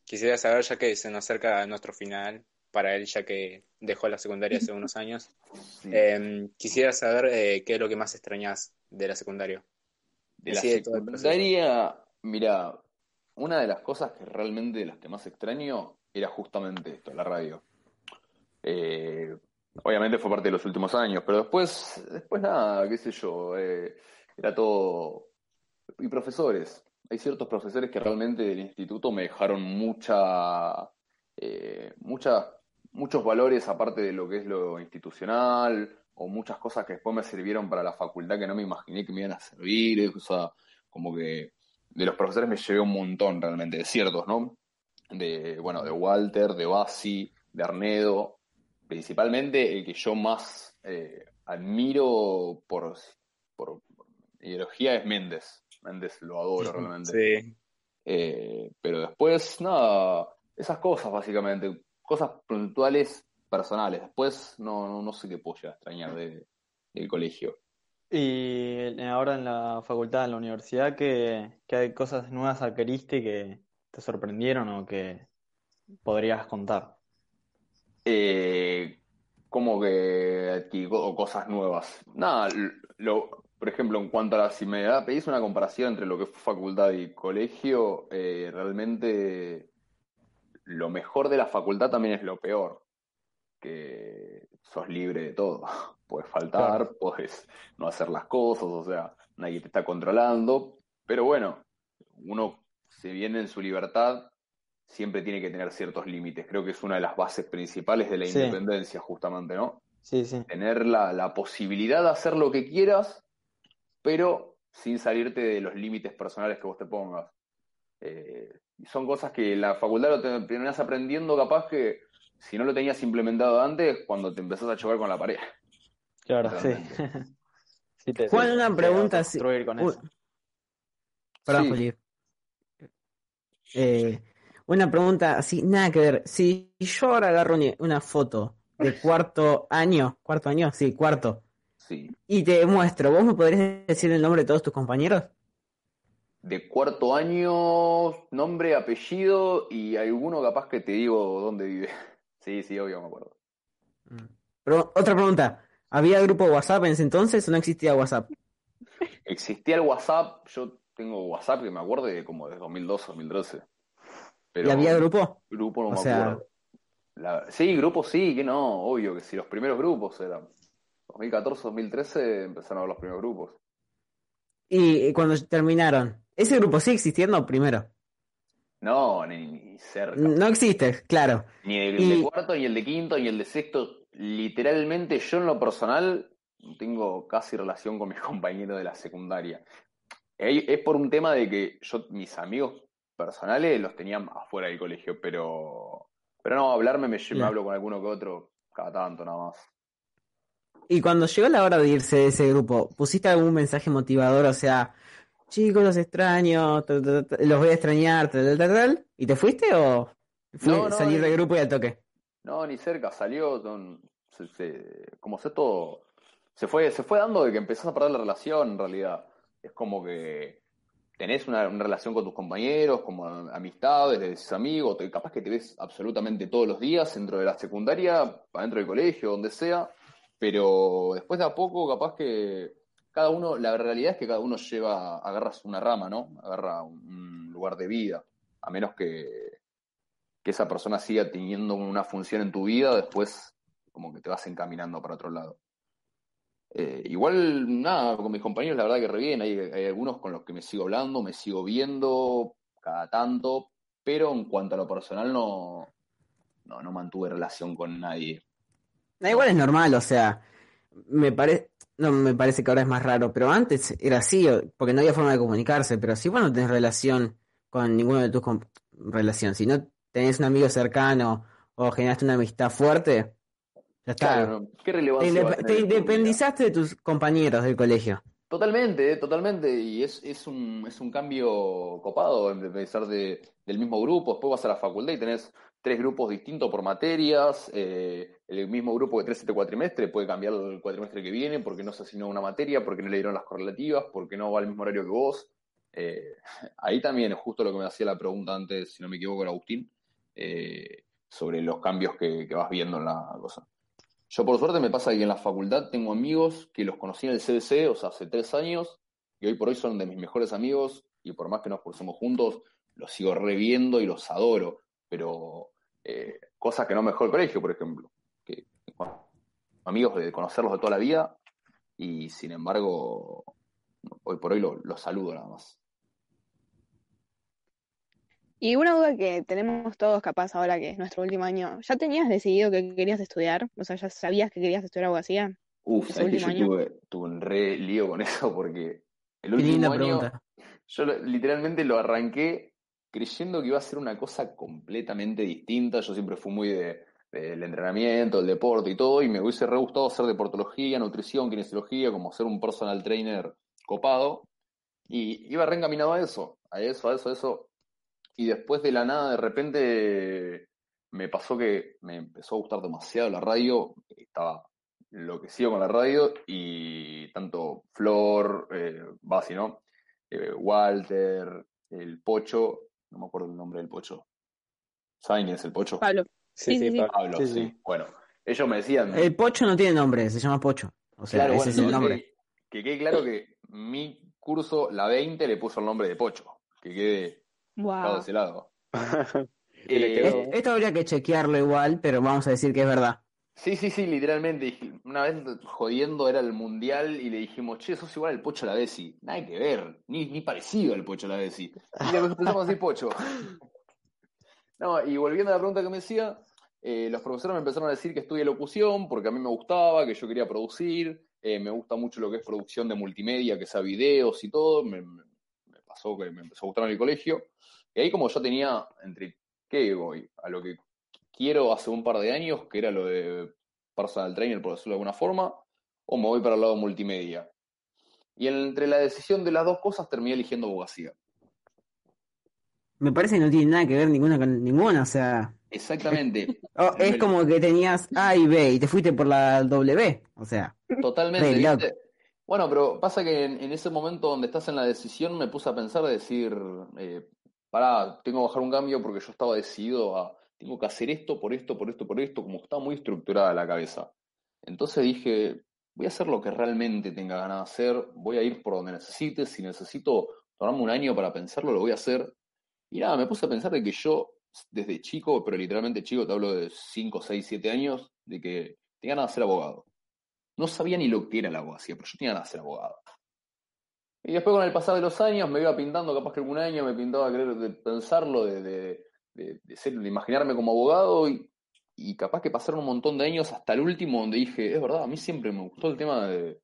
[SPEAKER 7] Quisiera saber, ya que se nos acerca a nuestro final, para él, ya que dejó la secundaria hace unos años, em, quisiera saber eh, qué es lo que más extrañas de la secundaria.
[SPEAKER 6] De la secundaria, mira, una de las cosas que realmente de las que más extraño era justamente esto, la radio. Eh, obviamente fue parte de los últimos años, pero después, después nada, qué sé yo, eh, era todo... Y profesores, hay ciertos profesores que realmente del instituto me dejaron mucha, eh, muchos valores aparte de lo que es lo institucional o muchas cosas que después me sirvieron para la facultad que no me imaginé que me iban a servir, o sea, como que de los profesores me llevé un montón realmente, de ciertos, ¿no? De, bueno, de Walter, de Basi, de Arnedo, principalmente el que yo más eh, admiro por, por ideología es Méndez. Méndez lo adoro realmente.
[SPEAKER 7] Sí.
[SPEAKER 6] Eh, pero después, nada, esas cosas básicamente, cosas puntuales personales. Después no, no, sé qué puedo a extrañar de, del colegio.
[SPEAKER 5] Y ahora en la facultad, en la universidad, ¿qué, hay cosas nuevas adquiriste que te sorprendieron o que podrías contar?
[SPEAKER 6] Eh, como que adquirí cosas nuevas. Nada, lo, por ejemplo, en cuanto a la, si me pedís una comparación entre lo que fue facultad y colegio, eh, realmente lo mejor de la facultad también es lo peor, que sos libre de todo. (laughs) Puedes faltar, puedes no hacer las cosas, o sea, nadie te está controlando, pero bueno, uno, si viene en su libertad, siempre tiene que tener ciertos límites. Creo que es una de las bases principales de la independencia, justamente, ¿no?
[SPEAKER 5] Sí, sí.
[SPEAKER 6] Tener la, la posibilidad de hacer lo que quieras pero sin salirte de los límites personales que vos te pongas. Eh, son cosas que la facultad lo terminás aprendiendo capaz que si no lo tenías implementado antes, cuando te empezás a chocar con la pared.
[SPEAKER 5] Claro, sí. (laughs)
[SPEAKER 4] Juan, una pregunta así. Perdón, eh, una pregunta así, nada que ver. Si yo ahora agarro una foto de cuarto año, cuarto año, sí, cuarto, y te muestro, ¿vos me podrías decir el nombre de todos tus compañeros?
[SPEAKER 6] De cuarto año, nombre, apellido y alguno capaz que te digo dónde vive. (laughs) Sí, sí, obvio, me acuerdo.
[SPEAKER 4] Mm. Pero, otra pregunta, ¿había grupo WhatsApp en ese entonces o no existía WhatsApp?
[SPEAKER 6] Existía el WhatsApp, yo tengo WhatsApp que me acuerdo de como de 2012, 2013.
[SPEAKER 4] Pero ¿Y había grupo?
[SPEAKER 6] Grupo no me acuerdo. Sí, grupo sí, que no, obvio que sí, los primeros grupos eran. 2014-2013 empezaron a ver los primeros grupos.
[SPEAKER 4] ¿Y cuando terminaron? ¿Ese grupo sigue existiendo primero?
[SPEAKER 6] No, ni, ni cerca.
[SPEAKER 4] No existe, claro.
[SPEAKER 6] Ni el
[SPEAKER 4] Y-
[SPEAKER 6] de cuarto, ni el de quinto, ni el de sexto. Literalmente, yo en lo personal no tengo casi relación con mis (laughs) compañeros de la secundaria. Es por un tema de que yo, mis amigos personales los tenía afuera del colegio, pero, pero no, hablarme me, me hablo con alguno que otro cada tanto nada más.
[SPEAKER 4] Y cuando llegó la hora de irse de ese grupo, ¿pusiste algún mensaje motivador? O sea, chicos, los extraño, ta, ta, ta, los voy a extrañar, tal, tal, tal, tal", ¿Y te fuiste o fue
[SPEAKER 6] No, no,
[SPEAKER 4] salir del grupo y al toque?
[SPEAKER 6] No, ni cerca, salió, son- se, se- como se todo, se fue, se fue dando de que empezás a perder la relación en realidad. Es como que tenés una, una relación con tus compañeros, como amistades, de tus amigos, te- capaz que te ves absolutamente todos los días dentro de la secundaria, adentro del colegio, donde sea, pero después de a poco capaz que cada uno, la realidad es que cada uno lleva, agarras una rama, ¿no? Agarra un, lugar de vida, a menos que, que esa persona siga teniendo una función en tu vida, después como que te vas encaminando para otro lado. Eh, igual, nada, con mis compañeros la verdad que re hay, hay algunos con los que me sigo hablando, me sigo viendo cada tanto, pero en cuanto a lo personal no, no, no mantuve relación con nadie.
[SPEAKER 4] Da igual es normal, o sea, me parece, no me parece que ahora es más raro, pero antes era así, porque no había forma de comunicarse, pero si vos no tenés relación con ninguno de tus relación, si no tenés un amigo cercano o generaste una amistad fuerte, ya está.
[SPEAKER 6] Claro. ¿qué
[SPEAKER 4] Te,
[SPEAKER 6] relevancia
[SPEAKER 4] te independizaste de tus compañeros del colegio.
[SPEAKER 6] Totalmente, eh, totalmente, y es, es un, es un cambio copado en pensar de, del mismo grupo, después vas a la facultad y tenés tres grupos distintos por materias, eh, el mismo grupo que tenés este cuatrimestre puede cambiar el cuatrimestre que viene porque no se asignó una materia, porque no le dieron las correlativas, porque no va al mismo horario que vos. Eh, ahí también es justo lo que me hacía la pregunta antes, si no me equivoco, era Agustín, eh, sobre los cambios que, que vas viendo en la cosa. Yo por suerte me pasa que en la facultad tengo amigos que los conocí en el CBC, o sea, hace tres años, y hoy por hoy son de mis mejores amigos, y por más que nos cursemos juntos, los sigo reviendo y los adoro, pero eh, cosas que no me dejó el colegio, por ejemplo, que bueno, amigos de conocerlos de toda la vida, y sin embargo, hoy por hoy lo- los saludo nada más.
[SPEAKER 1] Y una duda que tenemos todos capaz ahora que es nuestro último año, ¿ya tenías decidido que querías estudiar? O sea, ¿ya sabías que querías estudiar abogacía?
[SPEAKER 6] Uf,
[SPEAKER 1] ¿Ese
[SPEAKER 6] sabés que
[SPEAKER 1] último
[SPEAKER 6] yo
[SPEAKER 1] año?
[SPEAKER 6] tuve, tuve un re lío con (laughs) eso porque el último
[SPEAKER 4] linda
[SPEAKER 6] año
[SPEAKER 4] pregunta.
[SPEAKER 6] yo literalmente lo arranqué creyendo que iba a ser una cosa completamente distinta. Yo siempre fui muy de, del entrenamiento, del deporte y todo, y me hubiese re gustado hacer deportología, nutrición, kinesiología, como ser un personal trainer copado. Y iba reencaminado a eso, a eso, a eso, a eso. Y después de la nada, de repente, me pasó que me empezó a gustar demasiado la radio. Estaba enloquecido con la radio y tanto Flor, eh, Basi, ¿no? Eh, Walter, el Pocho, no me acuerdo el nombre del Pocho. ¿Saben quién es el Pocho?
[SPEAKER 1] Pablo.
[SPEAKER 7] Sí,
[SPEAKER 1] Sí,
[SPEAKER 7] sí,
[SPEAKER 1] sí, sí.
[SPEAKER 7] Pablo.
[SPEAKER 6] Pablo,
[SPEAKER 7] Sí,
[SPEAKER 6] sí. Bueno, ellos me decían.
[SPEAKER 4] El Pocho no tiene nombre, se llama Pocho. O sea,
[SPEAKER 6] Claro,
[SPEAKER 4] ese
[SPEAKER 6] bueno,
[SPEAKER 4] es el
[SPEAKER 6] no,
[SPEAKER 4] nombre.
[SPEAKER 6] que, que quede claro que mi curso, la 20, le puso el nombre de Pocho. Que quede dejado de
[SPEAKER 1] Wow.
[SPEAKER 6] ese lado. (laughs) Eh,
[SPEAKER 4] Esto habría que chequearlo igual, pero vamos a decir que es verdad.
[SPEAKER 6] Sí, sí, sí, literalmente. Una vez jodiendo era el mundial y le dijimos, che, sos igual al Pocho Lavesi. Nada que ver, ni, ni parecido al Pocho Lavesi. Y le empezamos a decir Pocho. No, y volviendo a la pregunta que me decía, eh, los profesores me empezaron a decir que estudie locución porque a mí me gustaba, que yo quería producir. eh, me gusta mucho lo que es producción de multimedia, que sea videos y todo. Me- me pasó que me empezó a gustar en el colegio. Y ahí, como yo tenía entre qué voy, a lo que quiero hace un par de años, que era lo de personal trainer, por decirlo de alguna forma, o me voy para el lado multimedia. Y entre la decisión de las dos cosas terminé eligiendo abogacía.
[SPEAKER 4] Me parece que no tiene nada que ver ninguna con ninguna, o sea,
[SPEAKER 6] Exactamente, (laughs)
[SPEAKER 4] oh, es como que tenías A y B y te fuiste por la W, o sea,
[SPEAKER 6] totalmente. Bueno, pero pasa que en, en ese momento donde estás en la decisión me puse a pensar, a decir, eh, pará, tengo que bajar un cambio porque yo estaba decidido a, tengo que hacer esto, por esto, por esto, por esto, como estaba muy estructurada la cabeza. Entonces dije, voy a hacer lo que realmente tenga ganas de hacer, voy a ir por donde necesite, si necesito tomarme un año para pensarlo, lo voy a hacer. Y nada, me puse a pensar de que yo, desde chico, pero literalmente chico, te hablo de 5, 6, 7 años, de que tenía ganas de ser abogado. No sabía ni lo que era la abogacía, pero yo tenía ganas de ser abogado. Y después con el pasar de los años me iba pintando, capaz que algún año me pintaba querer de pensarlo, de, de, ser, de imaginarme como abogado y, y capaz que pasaron un montón de años hasta el último donde dije, es verdad, a mí siempre me gustó el tema de,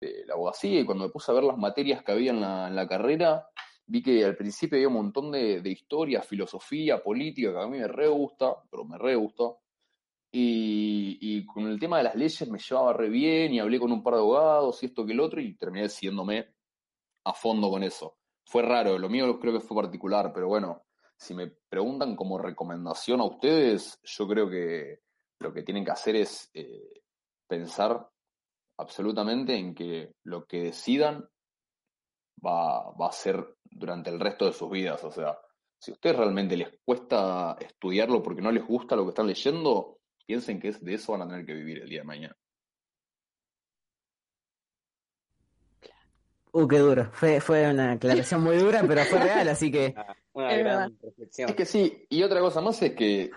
[SPEAKER 6] la abogacía y cuando me puse a ver las materias que había en la, en la carrera, vi que al principio había un montón de, de historia, filosofía, política, que a mí me re gusta, pero me re gusta. Y, y con el tema de las leyes me llevaba re bien y hablé con un par de abogados y esto que el otro y terminé decidiéndome a fondo con eso. Fue raro, lo mío creo que fue particular, pero bueno, si me preguntan como recomendación a ustedes, yo creo que lo que tienen que hacer es eh, pensar absolutamente en que lo que decidan va, va a ser durante el resto de sus vidas. O sea, si a ustedes realmente les cuesta estudiarlo porque no les gusta lo que están leyendo, piensen que es de eso van a tener que vivir el día de mañana.
[SPEAKER 4] Uh, qué duro. Fue, fue una aclaración muy dura, pero fue real, así que. (laughs)
[SPEAKER 7] Una
[SPEAKER 1] Es
[SPEAKER 7] gran
[SPEAKER 1] verdad.
[SPEAKER 7] reflexión.
[SPEAKER 6] Es que sí, y otra cosa más es que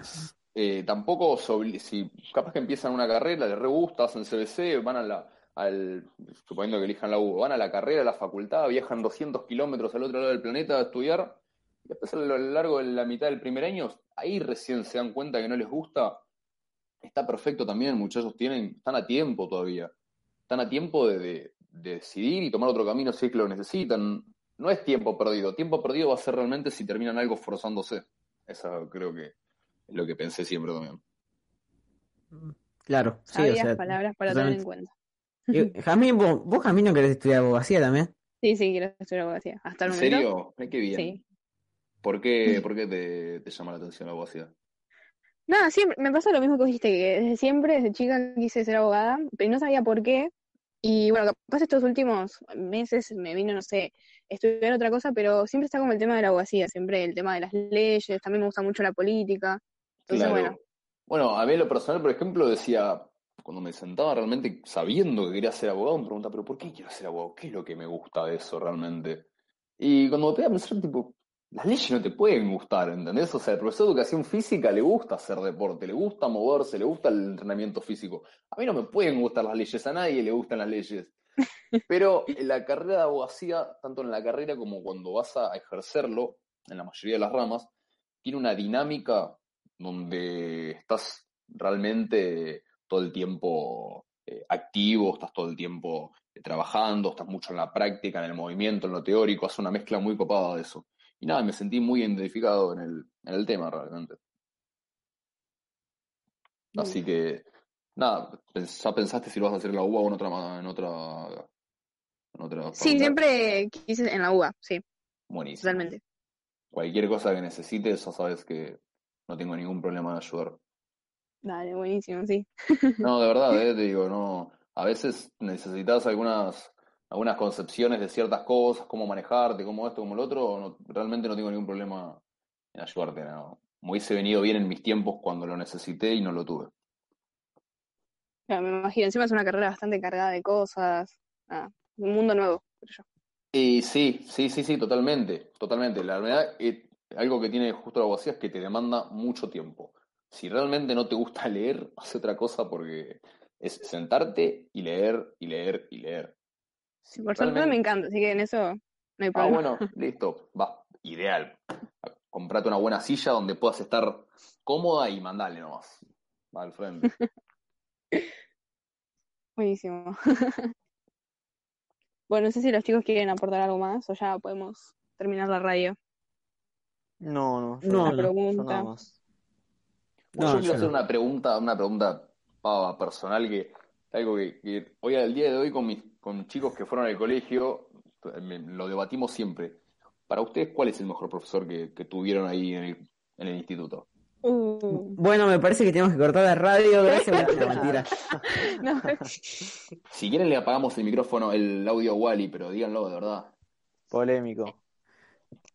[SPEAKER 6] eh, tampoco, si capaz que empiezan una carrera, les re gusta, hacen CBC, van a la, al, suponiendo que elijan la U, van a la carrera, a la facultad, viajan 200 kilómetros al otro lado del planeta a estudiar, y después a lo largo de la mitad del primer año, ahí recién se dan cuenta que no les gusta, está perfecto también, muchachos, tienen, están a tiempo todavía, están a tiempo de, de- de decidir y tomar otro camino si es que lo necesitan. No es tiempo perdido, tiempo perdido va a ser realmente si terminan algo forzándose. Eso creo que es lo que pensé siempre también.
[SPEAKER 4] Claro, sí, o
[SPEAKER 1] Sabias
[SPEAKER 4] sea.
[SPEAKER 1] palabras para tener en cuenta.
[SPEAKER 4] Y, (laughs) Jazmín, vos, vos, Jazmín, no querés estudiar abogacía también.
[SPEAKER 1] Sí, sí, quiero estudiar abogacía. Hasta el
[SPEAKER 6] ¿En
[SPEAKER 1] momento.
[SPEAKER 6] serio? Ay, qué bien.
[SPEAKER 1] Sí.
[SPEAKER 6] ¿Por qué, (laughs) por qué te, te llama la atención la abogacía?
[SPEAKER 1] Nada, siempre, me pasa lo mismo que dijiste, que desde siempre, desde chica quise ser abogada, pero no sabía por qué. Y bueno, capaz estos últimos meses me vino, no sé, estudiar otra cosa, pero siempre está como el tema de la abogacía, siempre el tema de las leyes, también me gusta mucho la política. Entonces,
[SPEAKER 6] Claro.
[SPEAKER 1] bueno,
[SPEAKER 6] Bueno, a mí en lo personal, por ejemplo, decía, cuando me sentaba realmente sabiendo que quería ser abogado, me preguntaba, pero ¿por qué quiero ser abogado? ¿Qué es lo que me gusta de eso realmente? Y cuando me pegué a pensar, tipo, las leyes no te pueden gustar, ¿entendés? O sea, el profesor de educación física le gusta hacer deporte, le gusta moverse, le gusta el entrenamiento físico. A mí no me pueden gustar las leyes, a nadie le gustan las leyes. (laughs) Pero en la carrera de abogacía, tanto en la carrera como cuando vas a ejercerlo, en la mayoría de las ramas, tiene una dinámica donde estás realmente todo el tiempo eh, activo, estás todo el tiempo eh, trabajando, estás mucho en la práctica, en el movimiento, en lo teórico, hace una mezcla muy copada de eso. Y nada, me sentí muy identificado en el, en el tema realmente. Así que, nada, ¿ya pensaste si lo vas a hacer en la UBA o en otra, en otra, en otra
[SPEAKER 1] sí, siempre quise en la UBA, sí,
[SPEAKER 6] Buenísimo.
[SPEAKER 1] totalmente.
[SPEAKER 6] Cualquier cosa que necesites, ya sabes que no tengo ningún problema de ayudar.
[SPEAKER 1] Dale, buenísimo, sí.
[SPEAKER 6] No, de verdad, (laughs) eh, te digo, no. A veces necesitas algunas, algunas concepciones de ciertas cosas, cómo manejarte, cómo esto, cómo lo otro. no- realmente no tengo ningún problema en ayudarte, no. Me hubiese venido bien en mis tiempos cuando lo necesité y no lo tuve.
[SPEAKER 1] Me imagino, encima es una carrera bastante cargada de cosas, ah, un mundo nuevo, creo yo.
[SPEAKER 6] Y sí, sí, sí, sí, totalmente, totalmente. La verdad, eh, algo que tiene justo la abogacía es que te demanda mucho tiempo. Si realmente no te gusta (laughs) leer, haz otra cosa porque es sentarte y leer y leer y leer.
[SPEAKER 1] Sí, por suerte me encanta, así que en eso no hay
[SPEAKER 6] Ah,
[SPEAKER 1] problema.
[SPEAKER 6] bueno, listo, va, ideal. Comprate una buena silla donde puedas estar cómoda y mandale nomás. Va al frente. (laughs)
[SPEAKER 1] Buenísimo. (laughs) Bueno, no sé si los chicos quieren aportar algo más o ya podemos terminar la radio.
[SPEAKER 5] No, no, yo
[SPEAKER 4] No,
[SPEAKER 5] no,
[SPEAKER 4] no.
[SPEAKER 5] yo
[SPEAKER 1] Pregunta.
[SPEAKER 5] nada más.
[SPEAKER 6] Bueno,
[SPEAKER 4] No,
[SPEAKER 6] yo quiero
[SPEAKER 4] yo
[SPEAKER 6] hacer
[SPEAKER 4] no.
[SPEAKER 6] una pregunta, una pregunta pava, personal que algo que, que hoy al día de hoy con mis con chicos que fueron al colegio lo debatimos siempre. Para ustedes, ¿cuál es el mejor profesor que, que tuvieron ahí en el, en el instituto?
[SPEAKER 1] Uh,
[SPEAKER 4] Bueno, me parece que tenemos que cortar la radio. Gracias. No, (laughs) mentira. (laughs)
[SPEAKER 1] no,
[SPEAKER 6] Si quieren le apagamos el micrófono, el audio a Wally, pero díganlo de verdad.
[SPEAKER 5] Polémico.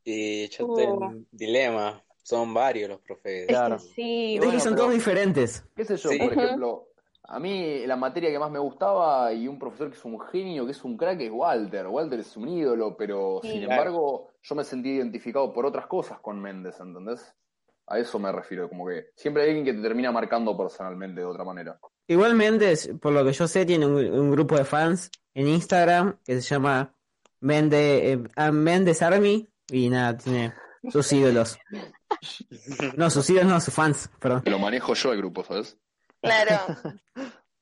[SPEAKER 7] Y yo
[SPEAKER 1] Oh.
[SPEAKER 7] tengo un dilema. Son varios los profes.
[SPEAKER 5] Claro.
[SPEAKER 1] sí,
[SPEAKER 4] Es que
[SPEAKER 6] Bueno,
[SPEAKER 4] son
[SPEAKER 6] pero-
[SPEAKER 4] todos diferentes.
[SPEAKER 6] ¿Qué sé yo?
[SPEAKER 7] Sí.
[SPEAKER 6] Por ejemplo, a mí la materia que más me gustaba y un profesor que es un genio, que es un crack, es Walter. Walter es un ídolo, pero
[SPEAKER 1] Sí.
[SPEAKER 6] sin
[SPEAKER 7] Claro.
[SPEAKER 6] embargo yo me sentí identificado por otras cosas con Méndez, ¿entendés? A eso me refiero, como que siempre hay alguien que te termina marcando personalmente de otra manera.
[SPEAKER 4] Igualmente, es- por lo que yo sé, tiene un, un grupo de fans en Instagram que se llama eh, ah, Mendes Army y nada, tiene sus ídolos. (laughs) No, sus ídolos no, sus fans, perdón.
[SPEAKER 6] Lo manejo yo el grupo, ¿sabes?
[SPEAKER 2] Claro.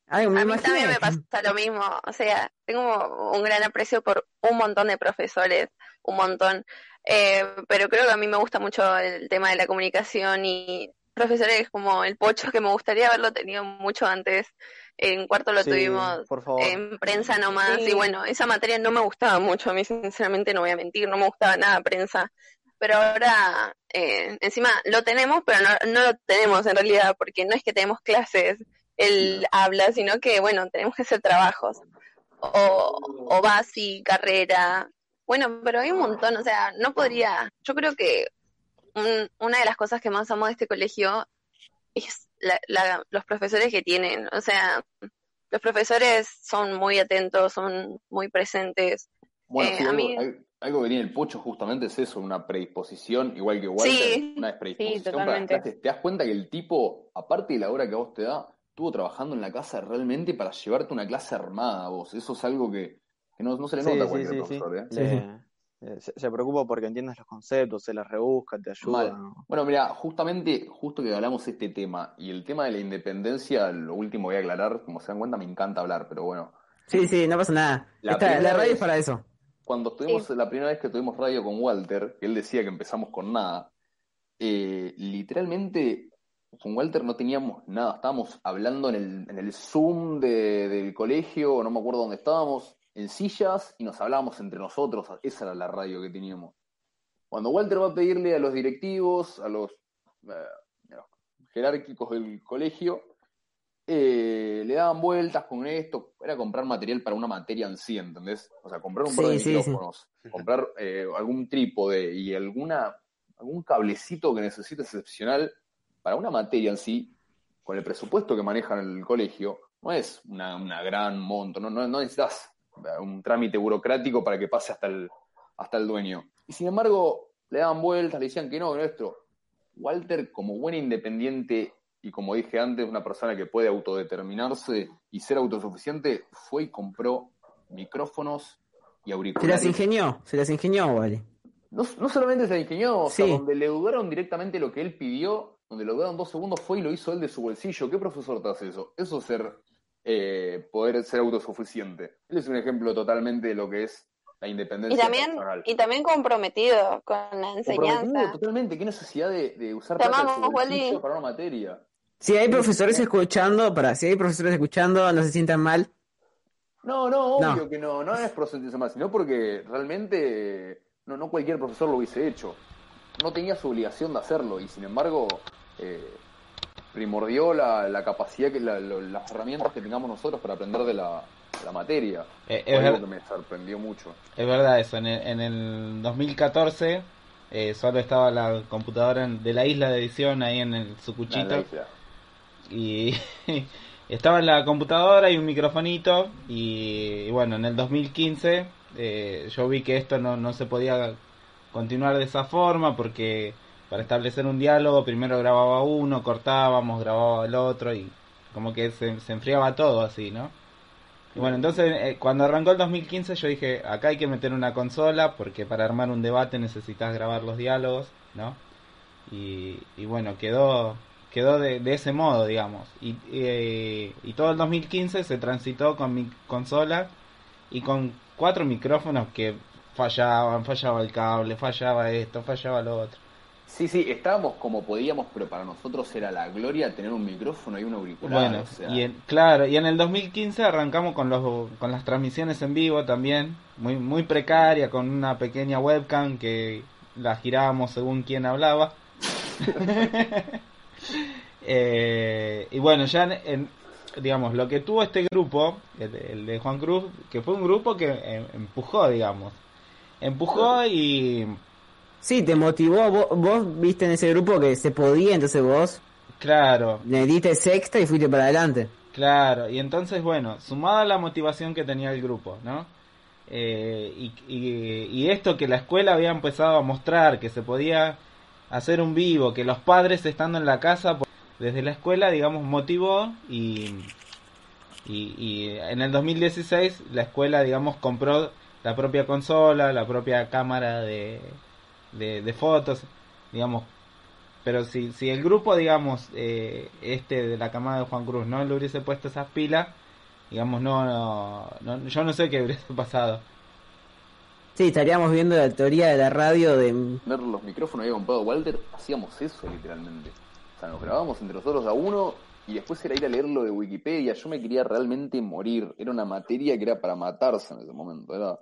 [SPEAKER 4] Ay, me
[SPEAKER 2] A mí
[SPEAKER 4] imagino.
[SPEAKER 2] también me pasa lo mismo, o sea, tengo un gran aprecio por un montón de profesores, un montón, Eh, pero creo que a mí me gusta mucho el tema de la comunicación y profesores como el Pocho, que me gustaría haberlo tenido mucho antes, en cuarto lo
[SPEAKER 9] Sí,
[SPEAKER 2] tuvimos
[SPEAKER 9] por favor.
[SPEAKER 2] en prensa nomás,
[SPEAKER 1] Sí.
[SPEAKER 2] y bueno, esa materia no me gustaba mucho, a mí sinceramente no voy a mentir, no me gustaba nada prensa, pero ahora eh, encima lo tenemos, pero no, no lo tenemos en realidad, porque no es que tenemos clases, él habla, sino que, bueno, tenemos que hacer trabajos. O, o basi, carrera. Bueno, pero hay un montón, o sea, no podría. Yo creo que un- una de las cosas que más amo de este colegio es la- la- los profesores que tienen. O sea, los profesores son muy atentos, son muy presentes.
[SPEAKER 6] Bueno,
[SPEAKER 2] Eh, a mí-
[SPEAKER 6] algo que tiene el pocho justamente es eso, una predisposición, igual que Walter,
[SPEAKER 2] Sí,
[SPEAKER 6] una predisposición para las
[SPEAKER 1] totalmente.
[SPEAKER 6] clases. Te das cuenta que el tipo, aparte de la hora que a vos te da, estuvo trabajando en la casa realmente para llevarte una clase armada a vos. Eso es algo que, que no, no se le
[SPEAKER 9] Sí,
[SPEAKER 6] nota a
[SPEAKER 9] sí,
[SPEAKER 6] cualquier
[SPEAKER 9] sí, sí.
[SPEAKER 6] profesor, ¿eh?
[SPEAKER 4] Sí,
[SPEAKER 9] Le- eh, se, se preocupa porque entiendas los conceptos, se las rebusca, te ayuda.
[SPEAKER 6] Mal. Bueno, mira, justamente, justo que hablamos de este tema y el tema de la independencia, lo último voy a aclarar, como se dan cuenta, me encanta hablar, pero bueno,
[SPEAKER 4] Sí, sí, no pasa nada.
[SPEAKER 6] La
[SPEAKER 4] Esta- la radio
[SPEAKER 6] vez-
[SPEAKER 4] es para eso.
[SPEAKER 6] Cuando estuvimos, la primera vez que tuvimos radio con Walter, que él decía que empezamos con nada, eh, literalmente con Walter no teníamos nada, estábamos hablando en el, en el Zoom de- del colegio, no me acuerdo dónde estábamos, en sillas y nos hablábamos entre nosotros, esa era la radio que teníamos. Cuando Walter va a pedirle a los directivos, a los, eh, a los jerárquicos del colegio, eh, le daban vueltas con esto, era comprar material para una materia en sí, ¿entendés? O sea, comprar un par de
[SPEAKER 4] Sí, sí, sí.
[SPEAKER 6] micrófonos, comprar eh, algún trípode y alguna, algún cablecito que necesites excepcional para una materia en sí, con el presupuesto que manejan el colegio, no es una, una gran monto, no, no, no necesitas un trámite burocrático para que pase hasta el, hasta el dueño. Y sin embargo, le daban vueltas, le decían que no, que esto. Walter, como buen independiente y como dije antes, una persona que puede autodeterminarse y ser autosuficiente, fue y compró micrófonos y
[SPEAKER 4] Se
[SPEAKER 6] auriculares.
[SPEAKER 4] las ingenió, se las ingenió, vale.
[SPEAKER 6] No, no solamente se la ingenió, o sea,
[SPEAKER 4] Sí.
[SPEAKER 6] donde le dudaron directamente lo que él pidió, donde le dudaron dos segundos, fue y lo hizo él de su bolsillo. ¿Qué profesor te hace eso? Eso es ser, eh, poder ser autosuficiente. Él es un ejemplo totalmente de lo que es la
[SPEAKER 2] Y
[SPEAKER 6] independencia
[SPEAKER 2] también,
[SPEAKER 6] personal.
[SPEAKER 2] y también comprometido con la
[SPEAKER 6] Comprometido
[SPEAKER 2] enseñanza.
[SPEAKER 6] totalmente, qué necesidad de, de usar plata de su bolsillo para una materia.
[SPEAKER 4] Si hay profesores escuchando, para, si hay profesores escuchando, no se sientan mal.
[SPEAKER 6] No, no,
[SPEAKER 4] No.
[SPEAKER 6] obvio que no, no es por sentirse mal, sino porque realmente no, no cualquier profesor lo hubiese hecho. No tenía su obligación de hacerlo y sin embargo eh, primordió la, la capacidad, que la- lo- las herramientas que tengamos nosotros para aprender de la, la materia.
[SPEAKER 10] Eh, es,
[SPEAKER 6] algo que me sorprendió mucho.
[SPEAKER 10] es verdad eso, en el, en el 2014 eh, solo estaba la computadora en- de la isla de edición ahí en el sucuchito
[SPEAKER 6] la isla.
[SPEAKER 10] Y (laughs) estaba en la computadora y un microfonito y, bueno, en el 2015 eh, yo vi que esto no, no se podía continuar de esa forma porque para establecer un diálogo primero grababa uno, cortábamos, grababa el otro y como que se, se enfriaba todo así, ¿no? Y bueno, entonces eh, cuando arrancó el 2015 yo dije, acá hay que meter una consola porque para armar un debate necesitas grabar los diálogos, ¿no? Y, y bueno, quedó quedó de, de ese modo, digamos. Y, eh, y todo el 2015 se transitó con mi consola y con cuatro micrófonos que fallaban, fallaba el cable, fallaba esto, fallaba lo otro.
[SPEAKER 6] Sí, sí, estábamos como podíamos, pero para nosotros era la gloria tener un micrófono y un auricular.
[SPEAKER 10] Bueno,
[SPEAKER 6] o sea,
[SPEAKER 10] y en, claro, y en el 2015 arrancamos con los con las transmisiones en vivo también, muy muy precaria con una pequeña webcam que la girábamos según quién hablaba. (laughs) (laughs) Eh, y bueno, ya en, en- digamos, lo que tuvo este grupo, el, de- el de Juan Cruz, que fue un grupo que eh, empujó, digamos. Empujó y
[SPEAKER 4] Sí, te motivó, vos, vos viste en ese grupo que se podía, entonces vos
[SPEAKER 10] claro,
[SPEAKER 4] le diste sexta y fuiste para adelante.
[SPEAKER 10] Claro, y entonces, bueno, sumada la motivación que tenía el grupo, ¿no? Eh, y, y- y esto que la escuela había empezado a mostrar, que se podía hacer un vivo, que los padres estando en la casa, desde la escuela, digamos, motivó y, y, en el 2016 la escuela, digamos, compró la propia consola, la propia cámara de, de, fotos, digamos. Pero si, si el grupo, digamos, eh, este de la camada de Juan Cruz no le hubiese puesto esas pilas, digamos, no, no, yo no sé qué hubiese (laughs) pasado.
[SPEAKER 4] Sí, estaríamos viendo la teoría de la radio de...
[SPEAKER 6] Ver los micrófonos había comprado Walter, hacíamos eso literalmente. O sea, nos grabábamos entre nosotros a uno y después era ir a leerlo de Wikipedia. Yo me quería realmente morir. Era una materia que era para matarse en ese momento. Era,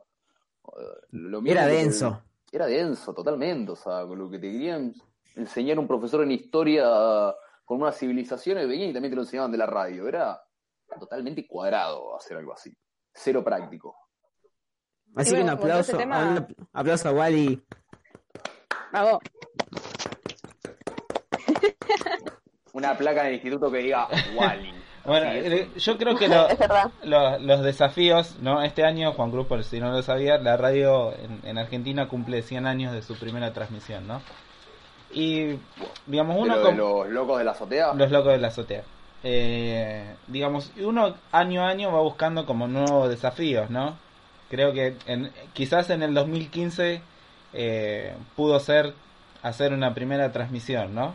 [SPEAKER 4] lo era denso.
[SPEAKER 6] era denso, totalmente. O sea, con lo que te querían enseñar un profesor en historia con unas civilizaciones, venían y también te lo enseñaban de la radio. Era totalmente cuadrado hacer algo así. Cero práctico.
[SPEAKER 4] Así que un aplauso, un aplauso a Wally.
[SPEAKER 1] Bravo. (laughs)
[SPEAKER 6] Una placa en el instituto que diga Wally. (laughs)
[SPEAKER 10] Bueno, eh, yo creo que (laughs) los desafíos, ¿no? Este año, Juan Cruz, por si no lo sabía, la radio en, Argentina cumple 100 años de su primera transmisión, ¿no? Y, digamos, uno...
[SPEAKER 6] los locos de la azotea?
[SPEAKER 10] Los locos de la azotea. Eh, digamos, uno año a año va buscando como nuevos desafíos, ¿no? Creo que en, quizás en el 2015 eh, pudo ser hacer una primera transmisión, ¿no?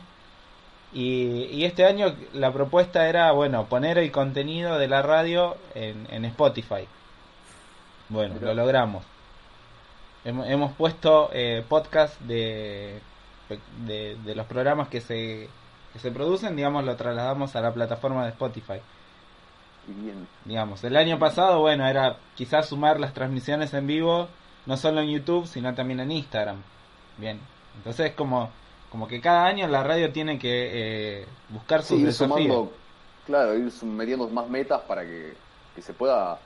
[SPEAKER 10] Y, este año la propuesta era, bueno, poner el contenido de la radio en, Spotify. Bueno, lo logramos. Hemos, puesto eh, podcast de, de, los programas que se, que se producen, digamos, lo trasladamos a la plataforma de Spotify
[SPEAKER 6] bien.
[SPEAKER 10] Digamos, el año pasado, bueno, era quizás sumar las transmisiones en vivo, no solo en YouTube, sino también en Instagram. Bien, entonces como, como que cada año la radio tiene que eh, buscar sus desafíos.
[SPEAKER 6] claro, ir metiendo más metas para que, que se pueda...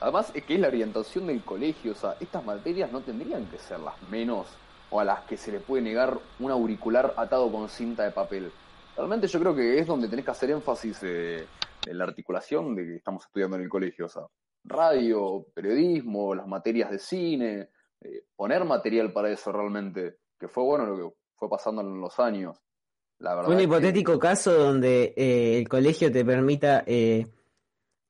[SPEAKER 6] Además, es que es la orientación del colegio, o sea, estas materias no tendrían que ser las menos o a las que se le puede negar un auricular atado con cinta de papel. Realmente yo creo que es donde tenés que hacer énfasis eh, en la articulación de que estamos estudiando en el colegio. O sea, radio, periodismo, las materias de cine, eh, poner material para eso realmente, que fue bueno lo que fue pasando en los años. La verdad
[SPEAKER 4] un hipotético caso donde eh, el colegio te permita eh,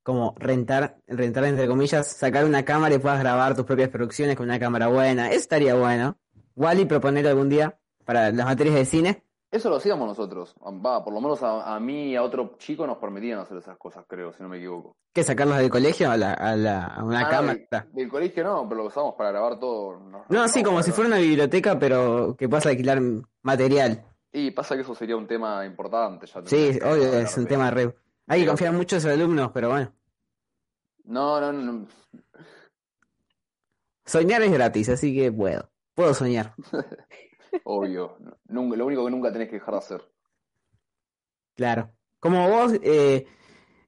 [SPEAKER 4] como rentar, rentar entre comillas, sacar una cámara y puedas grabar tus propias producciones con una cámara buena. Eso estaría bueno. Wally proponer algún día para las materias de cine.
[SPEAKER 6] Eso lo hacíamos nosotros. Va, por lo menos a, mí y a otro chico nos permitían hacer esas cosas, creo, si no me equivoco.
[SPEAKER 4] ¿Qué, sacarlos del colegio a, la, a, la, a una ah, cámara?
[SPEAKER 6] Del, colegio no, pero lo usamos para grabar todo.
[SPEAKER 4] No, así como si fuera una biblioteca, pero que puedas alquilar material.
[SPEAKER 6] Y pasa que eso sería un tema importante. Ya
[SPEAKER 4] sí, obvio, es un tema re... Hay que confiar mucho en los alumnos, pero bueno.
[SPEAKER 6] No, no, no.
[SPEAKER 4] Soñar es gratis, así que puedo. Puedo soñar. (laughs)
[SPEAKER 6] Obvio. Nunca, lo único que nunca tenés que dejar de hacer.
[SPEAKER 4] Claro. Como vos eh,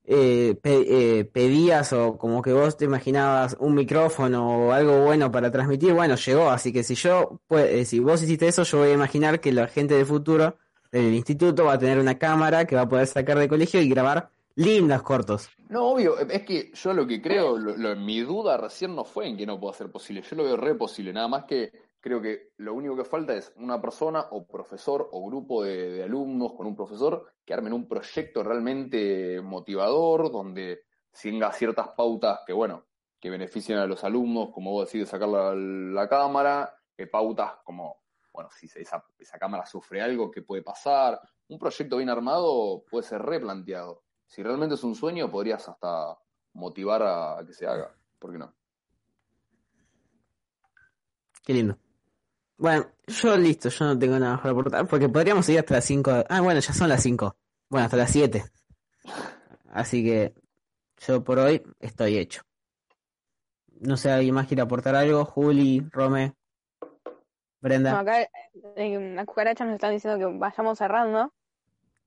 [SPEAKER 4] eh, eh, pedías o como que vos te imaginabas un micrófono o algo bueno para transmitir, bueno, llegó. Así que si yo, pues, si vos hiciste eso, yo voy a imaginar que la gente del futuro del instituto va a tener una cámara que va a poder sacar de colegio y grabar lindas cortos.
[SPEAKER 6] No, obvio, es que yo lo que creo, mi duda recién no fue en que no pueda ser posible, yo lo veo re posible, nada más que creo que lo único que falta es una persona o profesor o grupo de, alumnos con un profesor que armen un proyecto realmente motivador, donde tenga ciertas pautas que, bueno, que beneficien a los alumnos, como vos decís, de sacar la, cámara, que pautas como, bueno, si esa, esa cámara sufre algo, ¿qué puede pasar? Un proyecto bien armado puede ser replanteado. Si realmente es un sueño, podrías hasta motivar a que se haga. ¿Por qué no?
[SPEAKER 4] Qué lindo. Bueno, yo listo, yo no tengo nada más para aportar, porque podríamos ir hasta las 5. Ah, bueno, ya son las 5. Bueno, hasta las 7. Así que yo por hoy estoy hecho. No sé, ¿alguien más quiere aportar algo? Juli, Rome, Brenda.
[SPEAKER 1] No, acá en la cucaracha nos están diciendo que vayamos cerrando.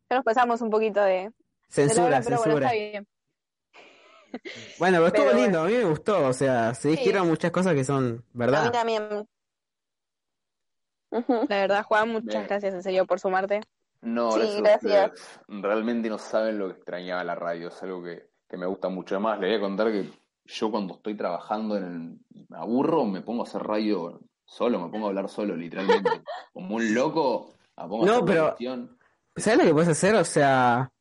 [SPEAKER 1] Ya nos pasamos un poquito de...
[SPEAKER 4] Censura, censura. Bueno, pero estuvo lindo, a mí me gustó, o sea, se dijeron muchas cosas que son verdad.
[SPEAKER 8] A mí también.
[SPEAKER 1] La verdad, Juan, muchas gracias en serio por sumarte.
[SPEAKER 6] No, gracias. Realmente no saben lo que extrañaba la radio, es algo que, me gusta mucho. Además, le voy a contar que yo cuando estoy trabajando en el, me aburro, me pongo a hacer radio solo, me pongo a hablar solo, literalmente. (laughs) Como un loco,
[SPEAKER 4] me pongo a no, pero, ¿sabes lo que puedes hacer? O sea,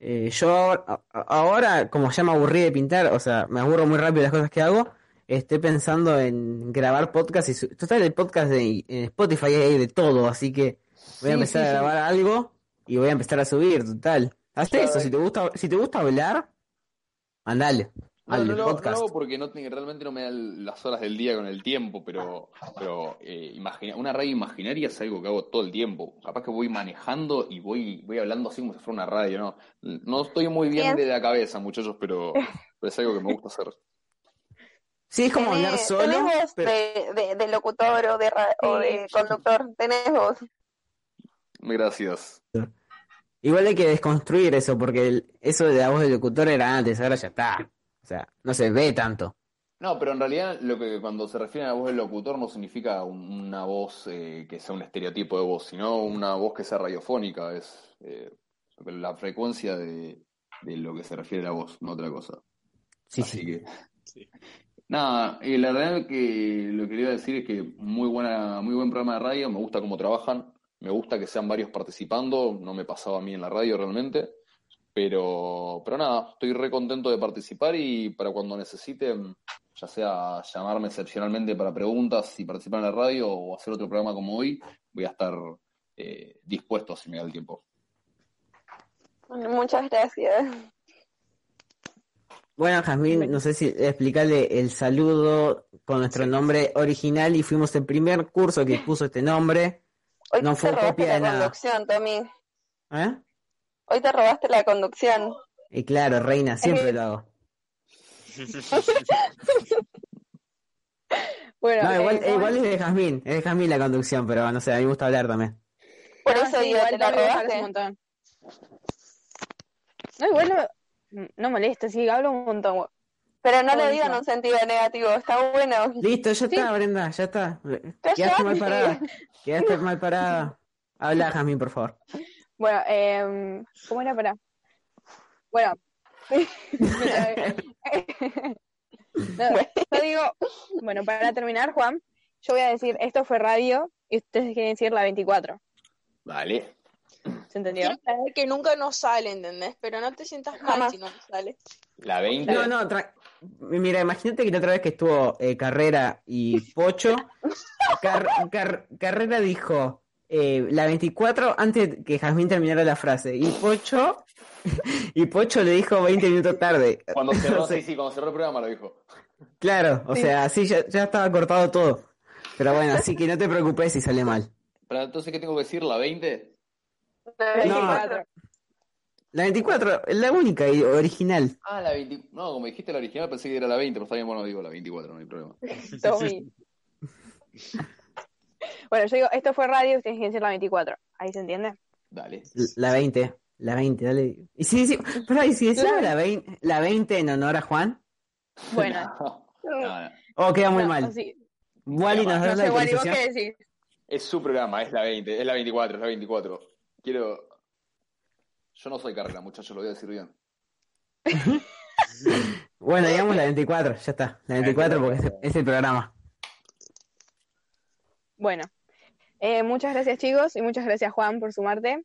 [SPEAKER 4] eh, yo ahora, como ya me aburrí de pintar, o sea, me aburro muy rápido de las cosas que hago, estoy pensando en grabar podcast y su- total el podcast de en Spotify hay de todo, así que voy a
[SPEAKER 10] Sí,
[SPEAKER 4] empezar
[SPEAKER 10] sí,
[SPEAKER 4] a
[SPEAKER 10] sí.
[SPEAKER 4] grabar algo y voy a empezar a subir, total. Haz
[SPEAKER 6] Claro,
[SPEAKER 4] eso,
[SPEAKER 6] eh.
[SPEAKER 4] si te gusta, si te gusta hablar, mandale
[SPEAKER 6] No, no, lo- no
[SPEAKER 4] podcast.
[SPEAKER 6] hago porque no, te- realmente no me dan las horas del día con el tiempo, pero, pero eh, imagina, una radio imaginaria es algo que hago todo el tiempo. Capaz que voy manejando y voy, voy hablando así como si fuera una radio, ¿no? No estoy muy bien
[SPEAKER 2] Bien.
[SPEAKER 6] de la cabeza, muchachos, pero, (laughs) pero es algo que me gusta hacer.
[SPEAKER 4] Sí, es como hablar solo,
[SPEAKER 2] tenés voz
[SPEAKER 4] pero-
[SPEAKER 2] de, de- de locutor o de, o de conductor. Tenés voz.
[SPEAKER 6] Gracias.
[SPEAKER 4] Igual hay que desconstruir eso, porque el- eso de la voz del locutor era antes, ahora ya está. O sea, no se ve tanto.
[SPEAKER 6] No, pero en realidad lo que cuando se refiere a la voz del locutor no significa un- una voz eh, que sea un estereotipo de voz, sino una voz que sea radiofónica, es eh, la frecuencia de, de lo que se refiere a la voz, no otra cosa.
[SPEAKER 4] Sí,
[SPEAKER 6] Así que nada, eh, la verdad que lo que le iba a decir es que muy buena, muy buen programa de radio, me gusta cómo trabajan, me gusta que sean varios participando, no me pasaba a mí en la radio realmente, pero, pero nada, estoy re contento de participar y para cuando necesiten, ya sea llamarme excepcionalmente para preguntas y participar en la radio o hacer otro programa como hoy, voy a estar eh, dispuesto si me da el tiempo.
[SPEAKER 2] Muchas gracias.
[SPEAKER 4] Bueno, Jazmín, no sé si explicarle el saludo con nuestro nombre original y fuimos el primer curso que puso este nombre.
[SPEAKER 2] Hoy
[SPEAKER 4] No
[SPEAKER 2] te
[SPEAKER 4] fue
[SPEAKER 2] robaste
[SPEAKER 4] copia
[SPEAKER 2] la
[SPEAKER 4] de nada.
[SPEAKER 2] conducción, Tommy.
[SPEAKER 4] ¿Eh?
[SPEAKER 2] Hoy te robaste la conducción.
[SPEAKER 4] Y claro, reina, siempre lo hago. (laughs)
[SPEAKER 1] Bueno,
[SPEAKER 4] No, igual,
[SPEAKER 1] eh,
[SPEAKER 4] igual es de Jazmín, es de Jazmín la conducción, pero no sé, a mí me gusta hablar también.
[SPEAKER 2] Por
[SPEAKER 1] no,
[SPEAKER 2] eso
[SPEAKER 1] sí,
[SPEAKER 2] digo,
[SPEAKER 1] igual
[SPEAKER 2] te la robaste.
[SPEAKER 1] un montón. No, igual no, molesta, sí, hablo un montón. güey.
[SPEAKER 2] Pero no lo
[SPEAKER 1] Buenísimo.
[SPEAKER 2] digo en un sentido negativo, está bueno.
[SPEAKER 4] Listo, ya está, Brenda, ya está. Quedaste mal parada. Quedaste mal parada. Habla, Jazmín, por favor.
[SPEAKER 1] Bueno, eh, ¿cómo era para? Bueno, (laughs) No, yo digo, bueno, para terminar, Juan, yo voy a decir, esto fue radio y ustedes quieren decir la 24.
[SPEAKER 6] Vale.
[SPEAKER 1] ¿Se entendió?
[SPEAKER 8] Quiero saber que nunca nos sale, ¿entendés? Pero no te sientas mal
[SPEAKER 1] Jamás.
[SPEAKER 8] si no nos sale.
[SPEAKER 6] La 20.
[SPEAKER 4] No, no, tra- mira, imagínate que la otra vez que estuvo eh, Carrera y Pocho, (laughs) Car- Car- Carrera dijo eh, la 24 antes que Jazmín terminara la frase y Pocho (laughs) y Pocho le dijo 20 minutos tarde.
[SPEAKER 6] Cuando (laughs) cerró,
[SPEAKER 4] O sea,
[SPEAKER 6] sí, sí, cuando cerró el programa lo dijo.
[SPEAKER 4] Claro, o
[SPEAKER 6] Sí.
[SPEAKER 4] sea, así ya, ya estaba cortado todo. Pero bueno, así que no te preocupes si sale mal.
[SPEAKER 6] Pero entonces, ¿qué tengo que decir? ¿La 20?
[SPEAKER 4] No, la 24, la única y original.
[SPEAKER 6] Ah, la 20. No, como dijiste la original pensé que era la 20, pero está bien, bueno, digo la 24, no hay problema. (laughs)
[SPEAKER 1] Tommy. Bueno, yo digo, esto fue radio ustedes quieren decir la 24. ¿Ahí se entiende?
[SPEAKER 6] Dale.
[SPEAKER 4] La 20, la 20, dale. Y si, si, pará, ¿y si decimos
[SPEAKER 1] La-
[SPEAKER 4] la 20, la 20 en honor a Juan?
[SPEAKER 1] Bueno. (laughs)
[SPEAKER 4] Oh, queda muy
[SPEAKER 1] No,
[SPEAKER 4] mal.
[SPEAKER 1] así-
[SPEAKER 4] Wally, ¿nos
[SPEAKER 1] No
[SPEAKER 4] la
[SPEAKER 1] sé, Wally, ¿vos qué decís?
[SPEAKER 6] Es su programa, es la 20, es la 24, es la 24. Quiero. Yo no soy carrera, muchachos, lo voy a decir bien. (laughs)
[SPEAKER 4] Bueno, digamos la 24, ya está. La 24 porque es, es el programa.
[SPEAKER 1] Bueno, eh, muchas gracias chicos y muchas gracias Juan por sumarte.